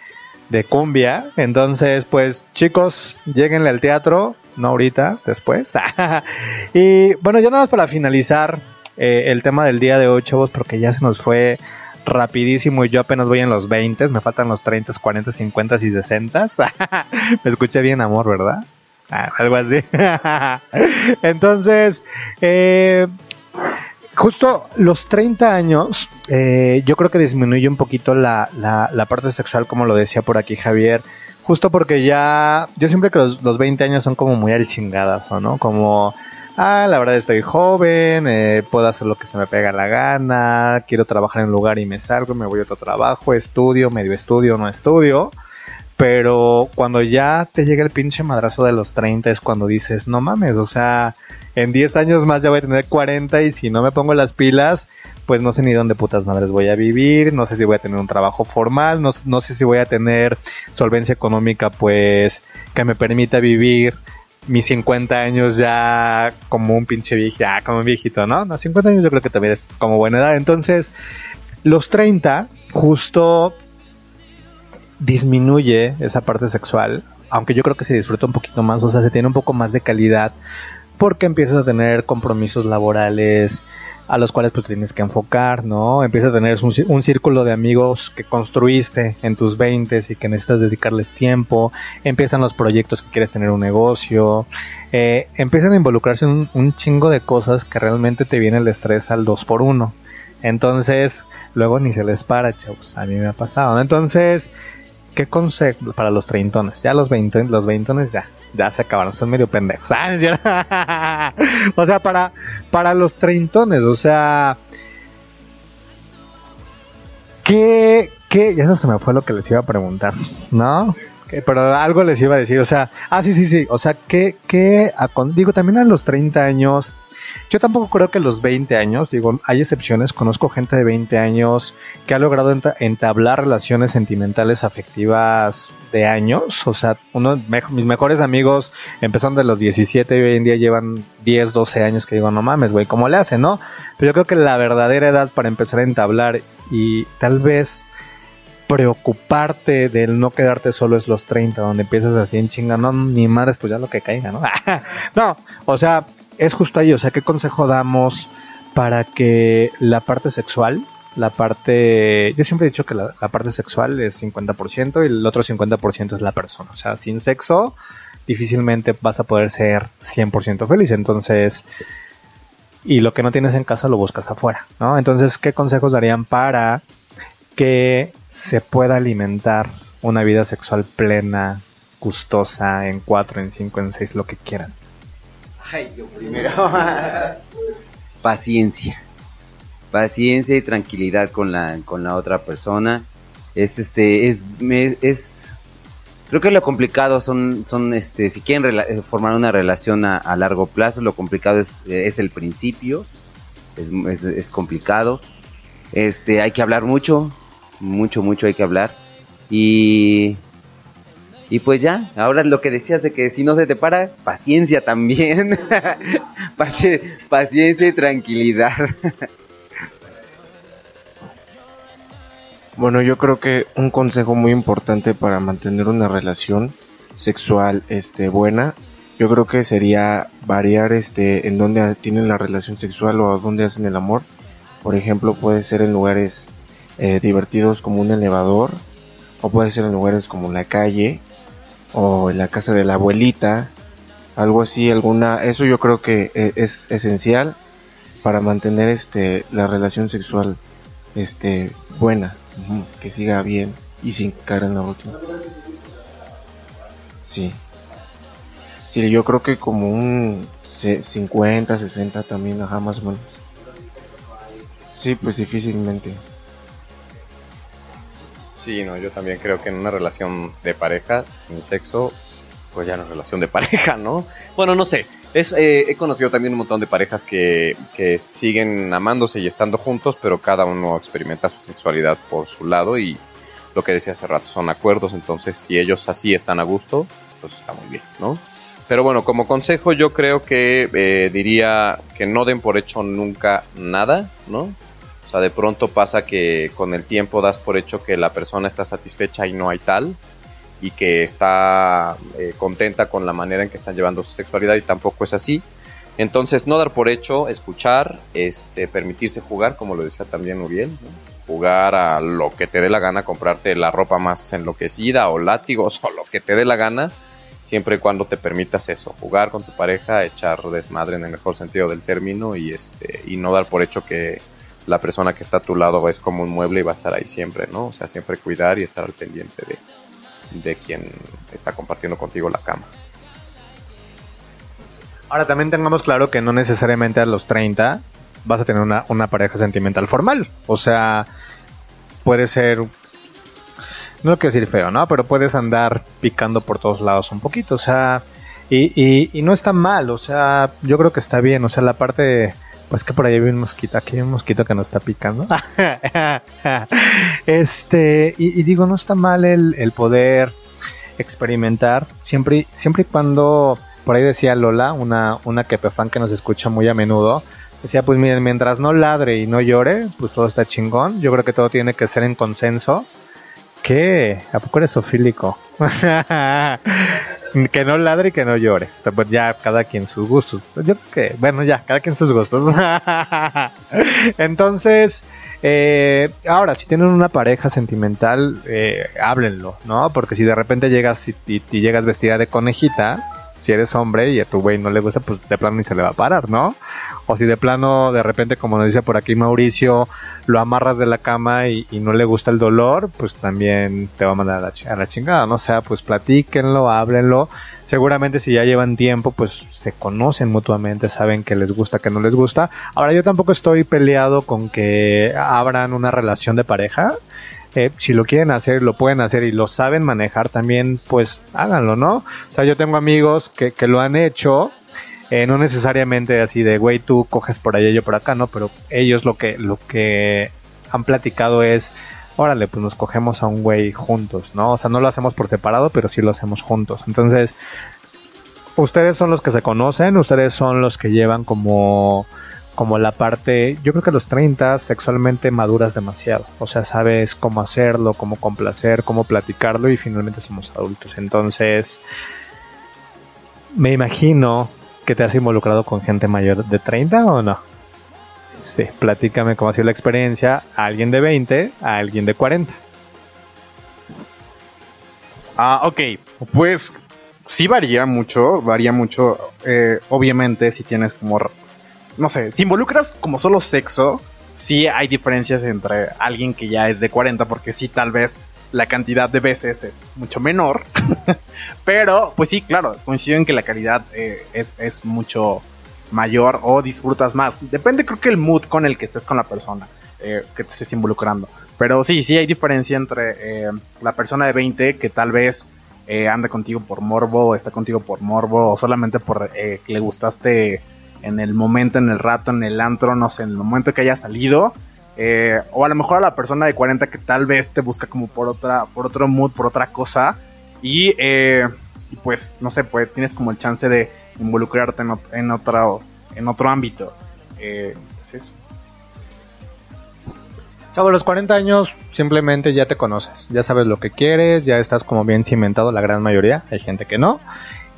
de cumbia. Entonces, pues chicos, lleguenle al teatro, no ahorita, después. y bueno, ya nada más para finalizar eh, el tema del día de hoy, chavos, porque ya se nos fue rapidísimo y yo apenas voy en los 20, me faltan los 30, 40, 50 y 60. me escuché bien amor, ¿verdad? Ah, algo así. Entonces, eh, justo los 30 años, eh, yo creo que disminuye un poquito la, la, la, parte sexual, como lo decía por aquí Javier. Justo porque ya, yo siempre que los, los 20 años son como muy al chingadas, ¿no? Como, ah, la verdad estoy joven, eh, puedo hacer lo que se me pega la gana, quiero trabajar en un lugar y me salgo, me voy a otro trabajo, estudio, medio estudio, no estudio. Pero cuando ya te llega el pinche madrazo de los 30 es cuando dices, no mames, o sea, en 10 años más ya voy a tener 40 y si no me pongo las pilas, pues no sé ni dónde putas madres voy a vivir, no sé si voy a tener un trabajo formal, no, no sé si voy a tener solvencia económica pues que me permita vivir mis 50 años ya como un pinche viejito, ya como un viejito, ¿no? No, 50 años yo creo que también es como buena edad. Entonces, los 30 justo disminuye esa parte sexual, aunque yo creo que se disfruta un poquito más, o sea, se tiene un poco más de calidad porque empiezas a tener compromisos laborales, a los cuales pues tienes que enfocar, ¿no? Empiezas a tener un, cí- un círculo de amigos que construiste en tus 20 y que necesitas dedicarles tiempo, empiezan los proyectos que quieres tener un negocio, eh, empiezan a involucrarse en un, un chingo de cosas que realmente te viene el estrés al 2 por 1 Entonces, luego ni se les para, chavos, a mí me ha pasado. Entonces, ¿qué consejo para los treintones? Ya los 20, los veintones ya, ya se acabaron, son medio pendejos. Ah, o sea, para, para los treintones, o sea, ¿qué, qué? Eso se me fue lo que les iba a preguntar, ¿no? Que- Pero algo les iba a decir, o sea, ah, sí, sí, sí, o sea, ¿qué, qué, acon- digo, también a los 30 años, yo tampoco creo que los 20 años, digo, hay excepciones, conozco gente de 20 años que ha logrado enta- entablar relaciones sentimentales afectivas de años, o sea, uno mis mejores amigos empezaron de los 17 y hoy en día llevan 10, 12 años que digo, no mames, güey, ¿cómo le hacen, no? Pero yo creo que la verdadera edad para empezar a entablar y tal vez preocuparte del no quedarte solo es los 30, donde empiezas así en chinga, no, ni madres, pues ya lo que caiga, ¿no? no, o sea, es justo ahí, o sea, ¿qué consejo damos para que la parte sexual, la parte, yo siempre he dicho que la, parte sexual es 50% y el otro 50% es la persona, o sea, sin sexo difícilmente vas a poder ser 100% feliz, entonces, y lo que no tienes en casa lo buscas afuera, ¿no? Entonces, ¿qué consejos darían para que se pueda alimentar una vida sexual plena, gustosa, en 4, en 5, en 6, lo que quieran? Ay, yo primero. Paciencia. Paciencia y tranquilidad con la, con la otra persona. Es este, es, es, creo que lo complicado son, son este, si quieren eh, formar una relación a, a largo plazo, lo complicado es, eh, es el principio. Es, es, es complicado. Este, hay que hablar mucho, mucho, mucho hay que hablar. Y, y pues ya, ahora lo que decías de que si no se te para, paciencia también. Paci- paciencia y tranquilidad. Bueno, yo creo que un consejo muy importante para mantener una relación sexual este buena, yo creo que sería variar este en dónde tienen la relación sexual o dónde hacen el amor. Por ejemplo, puede ser en lugares eh, divertidos como un elevador, o puede ser en lugares como la calle, o en la casa de la abuelita, algo así, alguna, eso yo creo que eh, es esencial para mantener este la relación sexual este buena, que siga bien y sin caer en la rutina. Sí. Sí, yo creo que como un se- 50, 60 también, ajá, más o menos. Sí, pues difícilmente. Sí, no, yo también creo que en una relación de pareja sin sexo, pues ya no es relación de pareja, ¿no? Bueno, no sé. Es, eh, he conocido también un montón de parejas que, que siguen amándose y estando juntos, pero cada uno experimenta su sexualidad por su lado y lo que decía hace rato son acuerdos, entonces si ellos así están a gusto, pues está muy bien, ¿no? Pero bueno, como consejo yo creo que eh, diría que no den por hecho nunca nada, ¿no? O sea, de pronto pasa que con el tiempo das por hecho que la persona está satisfecha y no hay tal, y que está eh, contenta con la manera en que están llevando su sexualidad y tampoco es así. Entonces, no dar por hecho, escuchar, este, permitirse jugar, como lo decía también Uriel, jugar a lo que te dé la gana, comprarte la ropa más enloquecida o látigos o lo que te dé la gana, siempre y cuando te permitas eso, jugar con tu pareja, echar desmadre en el mejor sentido del término y este y no dar por hecho que la persona que está a tu lado es como un mueble y va a estar ahí siempre, ¿no? O sea, siempre cuidar y estar al pendiente de, de quien está compartiendo contigo la cama. Ahora también tengamos claro que no necesariamente a los 30 vas a tener una, una pareja sentimental formal. O sea, puede ser, no quiero decir feo, ¿no? Pero puedes andar picando por todos lados un poquito. O sea, y, y, y no está mal. O sea, yo creo que está bien. O sea, la parte, pues que por ahí hay un mosquito, aquí hay un mosquito que nos está picando. este, y, y digo, no está mal el, el poder experimentar siempre, siempre y cuando por ahí decía Lola, una, una fan que nos escucha muy a menudo, decía, pues miren, mientras no ladre y no llore, pues todo está chingón. Yo creo que todo tiene que ser en consenso. ¿Qué? ¿A poco eres sofílico? Que no ladre y que no llore. Pues ya cada quien sus gustos. Pues Yo creo que, bueno, ya, cada quien sus gustos. Entonces, eh, ahora, si tienen una pareja sentimental, eh, háblenlo, ¿no? Porque si de repente llegas y- y llegas vestida de conejita, si eres hombre y a tu güey no le gusta, pues de plano ni se le va a parar, ¿no? O si de plano, de repente, como nos dice por aquí Mauricio, lo amarras de la cama y, no le gusta el dolor, pues también te va a mandar a la, chi- a la chingada, ¿no? O sea, pues platíquenlo, háblenlo. Seguramente si ya llevan tiempo, pues se conocen mutuamente, saben que les gusta, que no les gusta. Ahora, yo tampoco estoy peleado con que abran una relación de pareja. Eh, si lo quieren hacer, lo pueden hacer y lo saben manejar también, pues háganlo, ¿no? O sea, yo tengo amigos que, que lo han hecho, eh, no necesariamente así de, güey, tú coges por allá yo por acá, ¿no? Pero ellos lo que, lo que han platicado es, órale, pues nos cogemos a un güey juntos, ¿no? O sea, no lo hacemos por separado, pero sí lo hacemos juntos. Entonces, ustedes son los que se conocen, ustedes son los que llevan como como la parte, yo creo que a los 30 sexualmente maduras demasiado, o sea, sabes cómo hacerlo, cómo complacer, cómo platicarlo y finalmente somos adultos. Entonces, me imagino que te has involucrado con gente mayor de 30 o no. Sí, platícame cómo ha sido la experiencia a alguien de 20, a alguien de 40. Ah, ok. Pues sí varía mucho, varía mucho. eh, obviamente, si tienes como, no sé, si involucras como solo sexo, sí hay diferencias entre alguien que ya es de 40, porque sí, tal vez la cantidad de veces es mucho menor. Pero, pues sí, claro, coincido en que la calidad eh, es, es mucho mayor o disfrutas más. Depende, creo que el mood con el que estés con la persona, eh, que te estés involucrando. Pero sí, sí hay diferencia entre eh, la persona de 20 que tal vez anda contigo por morbo, o está contigo por morbo, o solamente por que le gustaste en el momento, en el rato, en el antro, no sé, en el momento que haya salido. Eh, o a lo mejor a la persona de 40 que tal vez te busca como por otra, por otro mood, por otra cosa. Y, eh, pues, no sé, pues tienes como el chance de involucrarte en, en otro, en otro ámbito. Eh, pues eso. Chavo, a los 40 años simplemente ya te conoces, ya sabes lo que quieres, ya estás como bien cimentado, la gran mayoría, hay gente que no,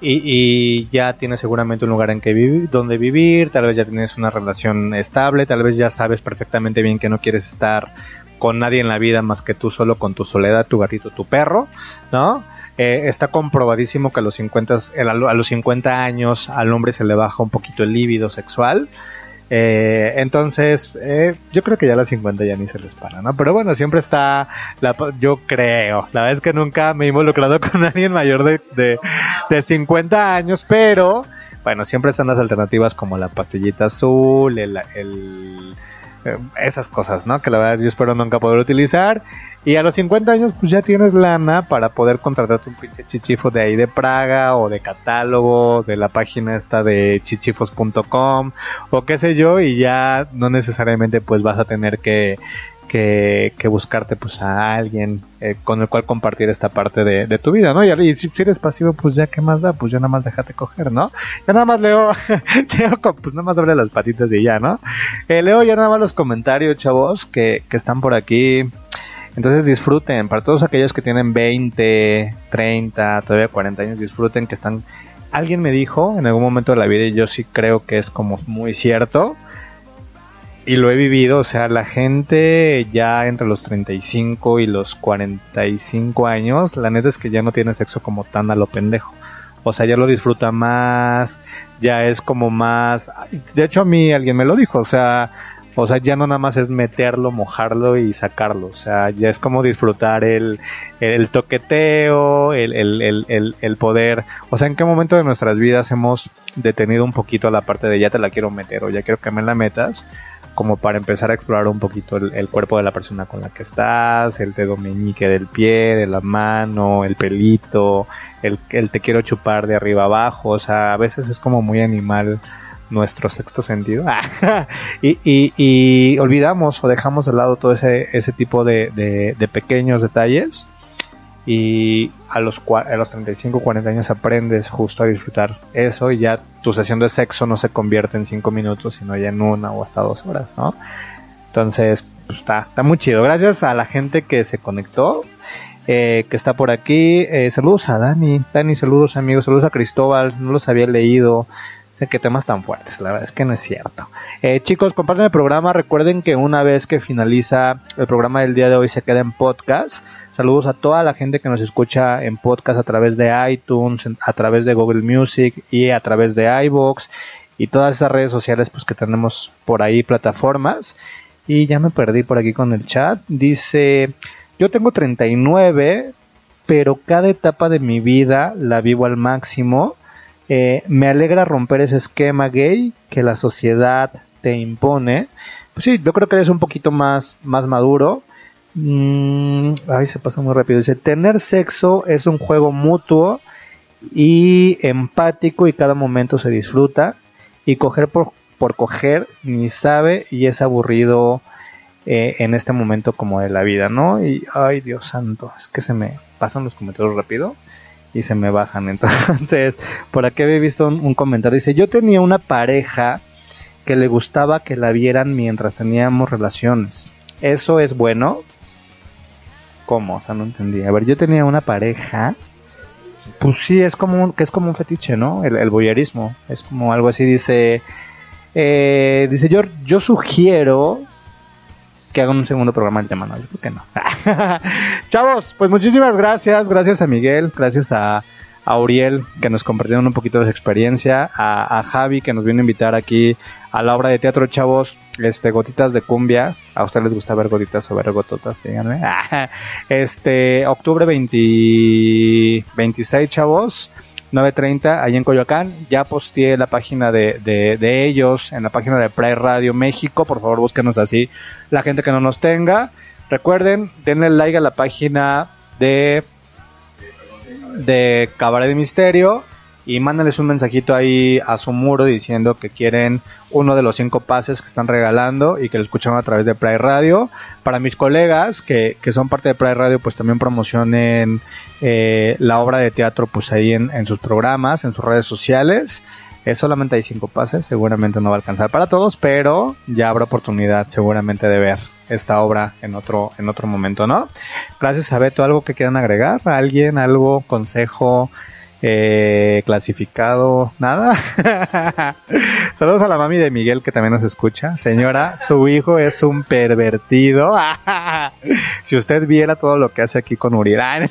y, y ya tienes seguramente un lugar en que vivir, donde vivir, tal vez ya tienes una relación estable, tal vez ya sabes perfectamente bien que no quieres estar con nadie en la vida más que tú solo con tu soledad, tu gatito, tu perro, ¿no? Eh, está comprobadísimo que a los 50 el- a los 50 años al hombre se le baja un poquito el líbido sexual. Eh, entonces, eh, yo creo que ya a los 50 ya ni se les para, ¿no? Pero bueno, siempre está, yo creo, la verdad es que nunca me he involucrado con alguien mayor de, de, de 50 años, pero bueno, siempre están las alternativas como la pastillita azul, el, esas cosas, ¿no? Que la verdad yo espero nunca poder utilizar. Y a los 50 años pues ya tienes lana para poder contratarte un pinche chichifo de ahí de Praga o de catálogo, de la página esta de chichifos.com o qué sé yo y ya no necesariamente pues vas a tener que, que, buscarte pues a alguien eh, con el cual compartir esta parte de, tu vida, ¿no? Y, si, eres pasivo pues ya qué más da, pues ya nada más déjate coger, ¿no? Ya nada más leo, leo pues nada más abre las patitas y ya, ¿no? Eh, leo ya nada más los comentarios, chavos, que, que están por aquí. Entonces disfruten, para todos aquellos que tienen 20, 30, todavía 40 años, disfruten que están... Alguien me dijo en algún momento de la vida y yo sí creo que es como muy cierto y lo he vivido, o sea, la gente ya entre los 35 y los 45 años, la neta es que ya no tiene sexo como tan a lo pendejo. O sea, ya lo disfruta más, ya es como más... De hecho, a mí alguien me lo dijo, o sea, o sea, ya no nada más es meterlo, mojarlo y sacarlo. O sea, ya es como disfrutar el, el toqueteo, el, el, el, poder. O sea, ¿en qué momento de nuestras vidas hemos detenido un poquito la parte de ya te la quiero meter o ya quiero que me la metas? Como para empezar a explorar un poquito el, cuerpo de la persona con la que estás, el dedo meñique del pie, de la mano, el pelito, el, te quiero chupar de arriba abajo. O sea, a veces es como muy animal nuestro sexto sentido y, y, y olvidamos o dejamos de lado todo ese, ese tipo de pequeños detalles y a los, a los 35 40 años aprendes justo a disfrutar eso y ya tu sesión de sexo no se convierte en 5 minutos sino ya en una o hasta dos horas ¿no? entonces pues, está, está muy chido gracias a la gente que se conectó eh, que está por aquí. Eh, saludos a Dani. Dani, saludos amigos. Saludos a Cristóbal. No los había leído. Sé que temas tan fuertes. La verdad es que no es cierto. Eh, chicos, compartan el programa. Recuerden que una vez que finaliza el programa del día de hoy se queda en podcast. Saludos a toda la gente que nos escucha en podcast a través de iTunes, a través de Google Music y a través de iBox y todas esas redes sociales pues que tenemos por ahí plataformas. Y ya me perdí por aquí con el chat. Dice, yo tengo 39, pero cada etapa de mi vida la vivo al máximo. Eh, me alegra romper ese esquema gay que la sociedad te impone. Pues sí, yo creo que eres un poquito más, más maduro. Mm, ay, se pasa muy rápido. Dice, tener sexo es un juego mutuo y empático y cada momento se disfruta. Y coger por, por coger ni sabe y es aburrido eh, en este momento como de la vida, ¿no? Y, ay, Dios santo, es que se me pasan los comentarios rápido y se me bajan. Entonces, por aquí había visto un, un comentario. Dice, yo tenía una pareja que le gustaba que la vieran mientras teníamos relaciones. ¿Eso es bueno? ¿Cómo? O sea, no entendí. A ver, yo tenía una pareja. Pues sí, es como un, que es como un fetiche, ¿no? El, el voyeurismo. Es como algo así, dice. eh, dice, yo, yo sugiero que hagan un segundo programa del tema, ¿no? Yo creo que no. Chavos, pues muchísimas gracias. Gracias a Miguel, gracias a, a Uriel que nos compartieron un poquito de su experiencia, a, a Javi que nos vino a invitar aquí a la obra de teatro, chavos, este, gotitas de cumbia. ¿A ustedes les gusta ver gotitas o ver gototas? Díganme. Este, octubre 20 26, chavos. 9.30 ahí en Coyoacán. Ya posteé la página de, de, ellos en la página de Pride Radio México. Por favor, búsquenos así. La gente que no nos tenga. Recuerden, denle like a la página de de Cabaret de Misterio y mándenles un mensajito ahí a su muro diciendo que quieren uno de los cinco pases que están regalando y que lo escuchan a través de Pride Radio. Para mis colegas que, que son parte de Pride Radio, pues también promocionen eh, la obra de teatro pues ahí en, en sus programas, en sus redes sociales. Solamente hay cinco pases, seguramente no va a alcanzar para todos, pero ya habrá oportunidad seguramente de ver esta obra en otro en otro momento, ¿no? Gracias a Beto, algo que quieran agregar, alguien, algo, consejo, eh, clasificado, nada. Saludos a la mami de Miguel que también nos escucha. Señora, su hijo es un pervertido. si usted viera todo lo que hace aquí con Uriel.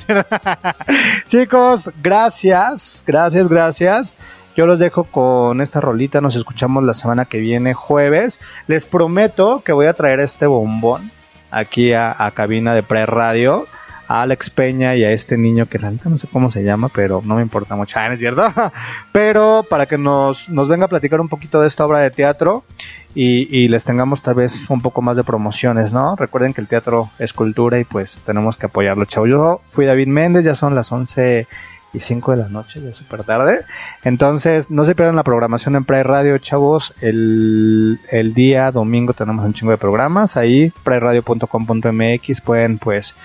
Chicos, gracias, gracias, gracias. Yo los dejo con esta rolita. Nos escuchamos la semana que viene, jueves. Les prometo que voy a traer este bombón aquí a, a cabina de pre-radio. Alex Peña y a este niño que la neta no sé cómo se llama, pero no me importa mucho, ah, ¿no es cierto? pero para que nos, nos venga a platicar un poquito de esta obra de teatro y, les tengamos tal vez un poco más de promociones, ¿no? Recuerden que el teatro es cultura y pues tenemos que apoyarlo, chavo. Yo fui David Méndez, ya son las 11 y 5 de la noche, ya es súper tarde. Entonces, no se pierdan la programación en Pride Radio, chavos. El, el día domingo tenemos un chingo de programas. Ahí, prideradio.com.mx pueden pues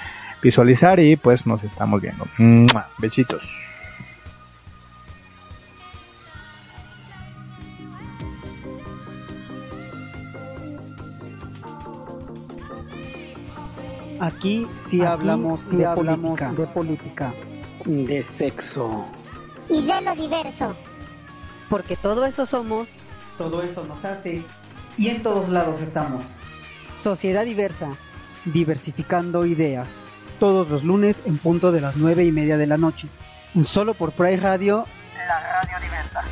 visualizar y pues nos estamos viendo. ¡Mua! Besitos. Aquí sí Aquí hablamos, sí de, hablamos política, de política, de sexo. y de lo diverso. Porque todo eso somos. Todo eso nos hace y en todos lados estamos. Sociedad diversa, diversificando ideas. Todos los lunes en punto de las nueve y media de la noche. Solo por Pride Radio. La radio diversa.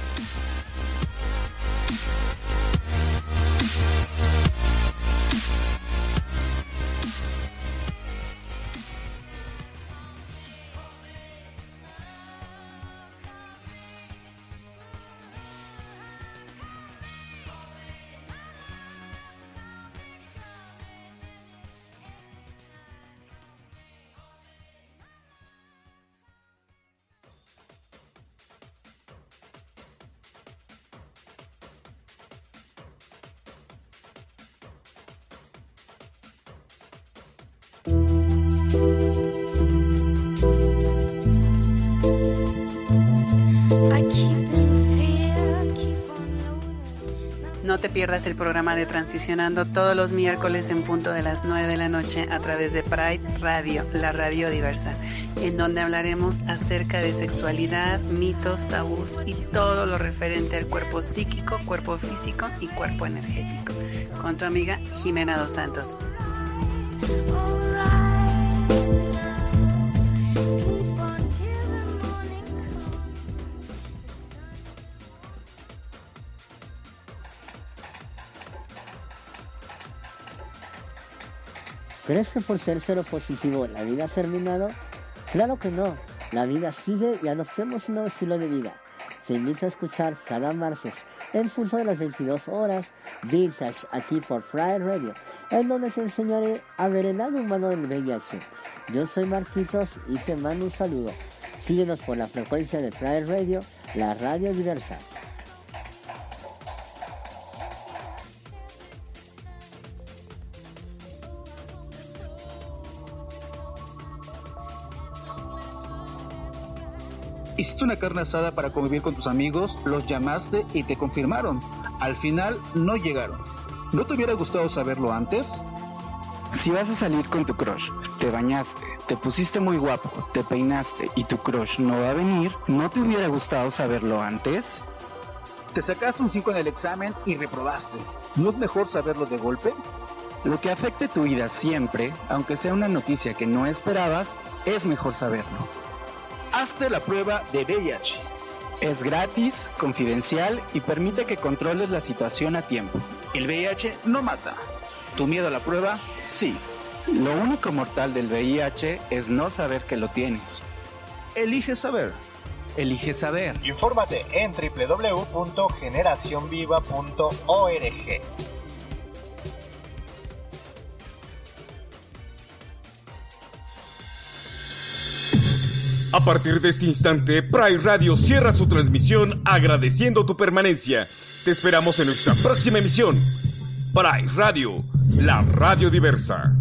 Pierdas el programa de Transicionando todos los miércoles en punto de las 9 de la noche a través de Pride Radio, la radio diversa, en donde hablaremos acerca de sexualidad, mitos, tabús y todo lo referente al cuerpo psíquico, cuerpo físico y cuerpo energético. Con tu amiga Jimena Dos Santos. ¿Crees que por ser cero positivo la vida ha terminado? Claro que no, la vida sigue y adoptemos un nuevo estilo de vida. Te invito a escuchar cada martes en punto de las 22 horas Vintage aquí por Pride Radio, en donde te enseñaré a ver el lado humano del VIH. Yo soy Marquitos y te mando un saludo. Síguenos por la frecuencia de Pride Radio, la radio diversa. Hiciste una carne asada para convivir con tus amigos, los llamaste y te confirmaron. Al final no llegaron. ¿No te hubiera gustado saberlo antes? Si vas a salir con tu crush, te bañaste, te pusiste muy guapo, te peinaste y tu crush no va a venir, ¿no te hubiera gustado saberlo antes? Te sacaste un 5 en el examen y reprobaste. ¿No es mejor saberlo de golpe? Lo que afecte tu vida siempre, aunque sea una noticia que no esperabas, es mejor saberlo. Hazte la prueba de VIH. Es gratis, confidencial y permite que controles la situación a tiempo. El VIH no mata. ¿Tu miedo a la prueba? Sí. Lo único mortal del VIH es no saber que lo tienes. Elige saber. Elige saber. Infórmate en www.generacionviva.org. A partir de este instante, Pride Radio cierra su transmisión agradeciendo tu permanencia. Te esperamos en nuestra próxima emisión. Pride Radio, la radio diversa.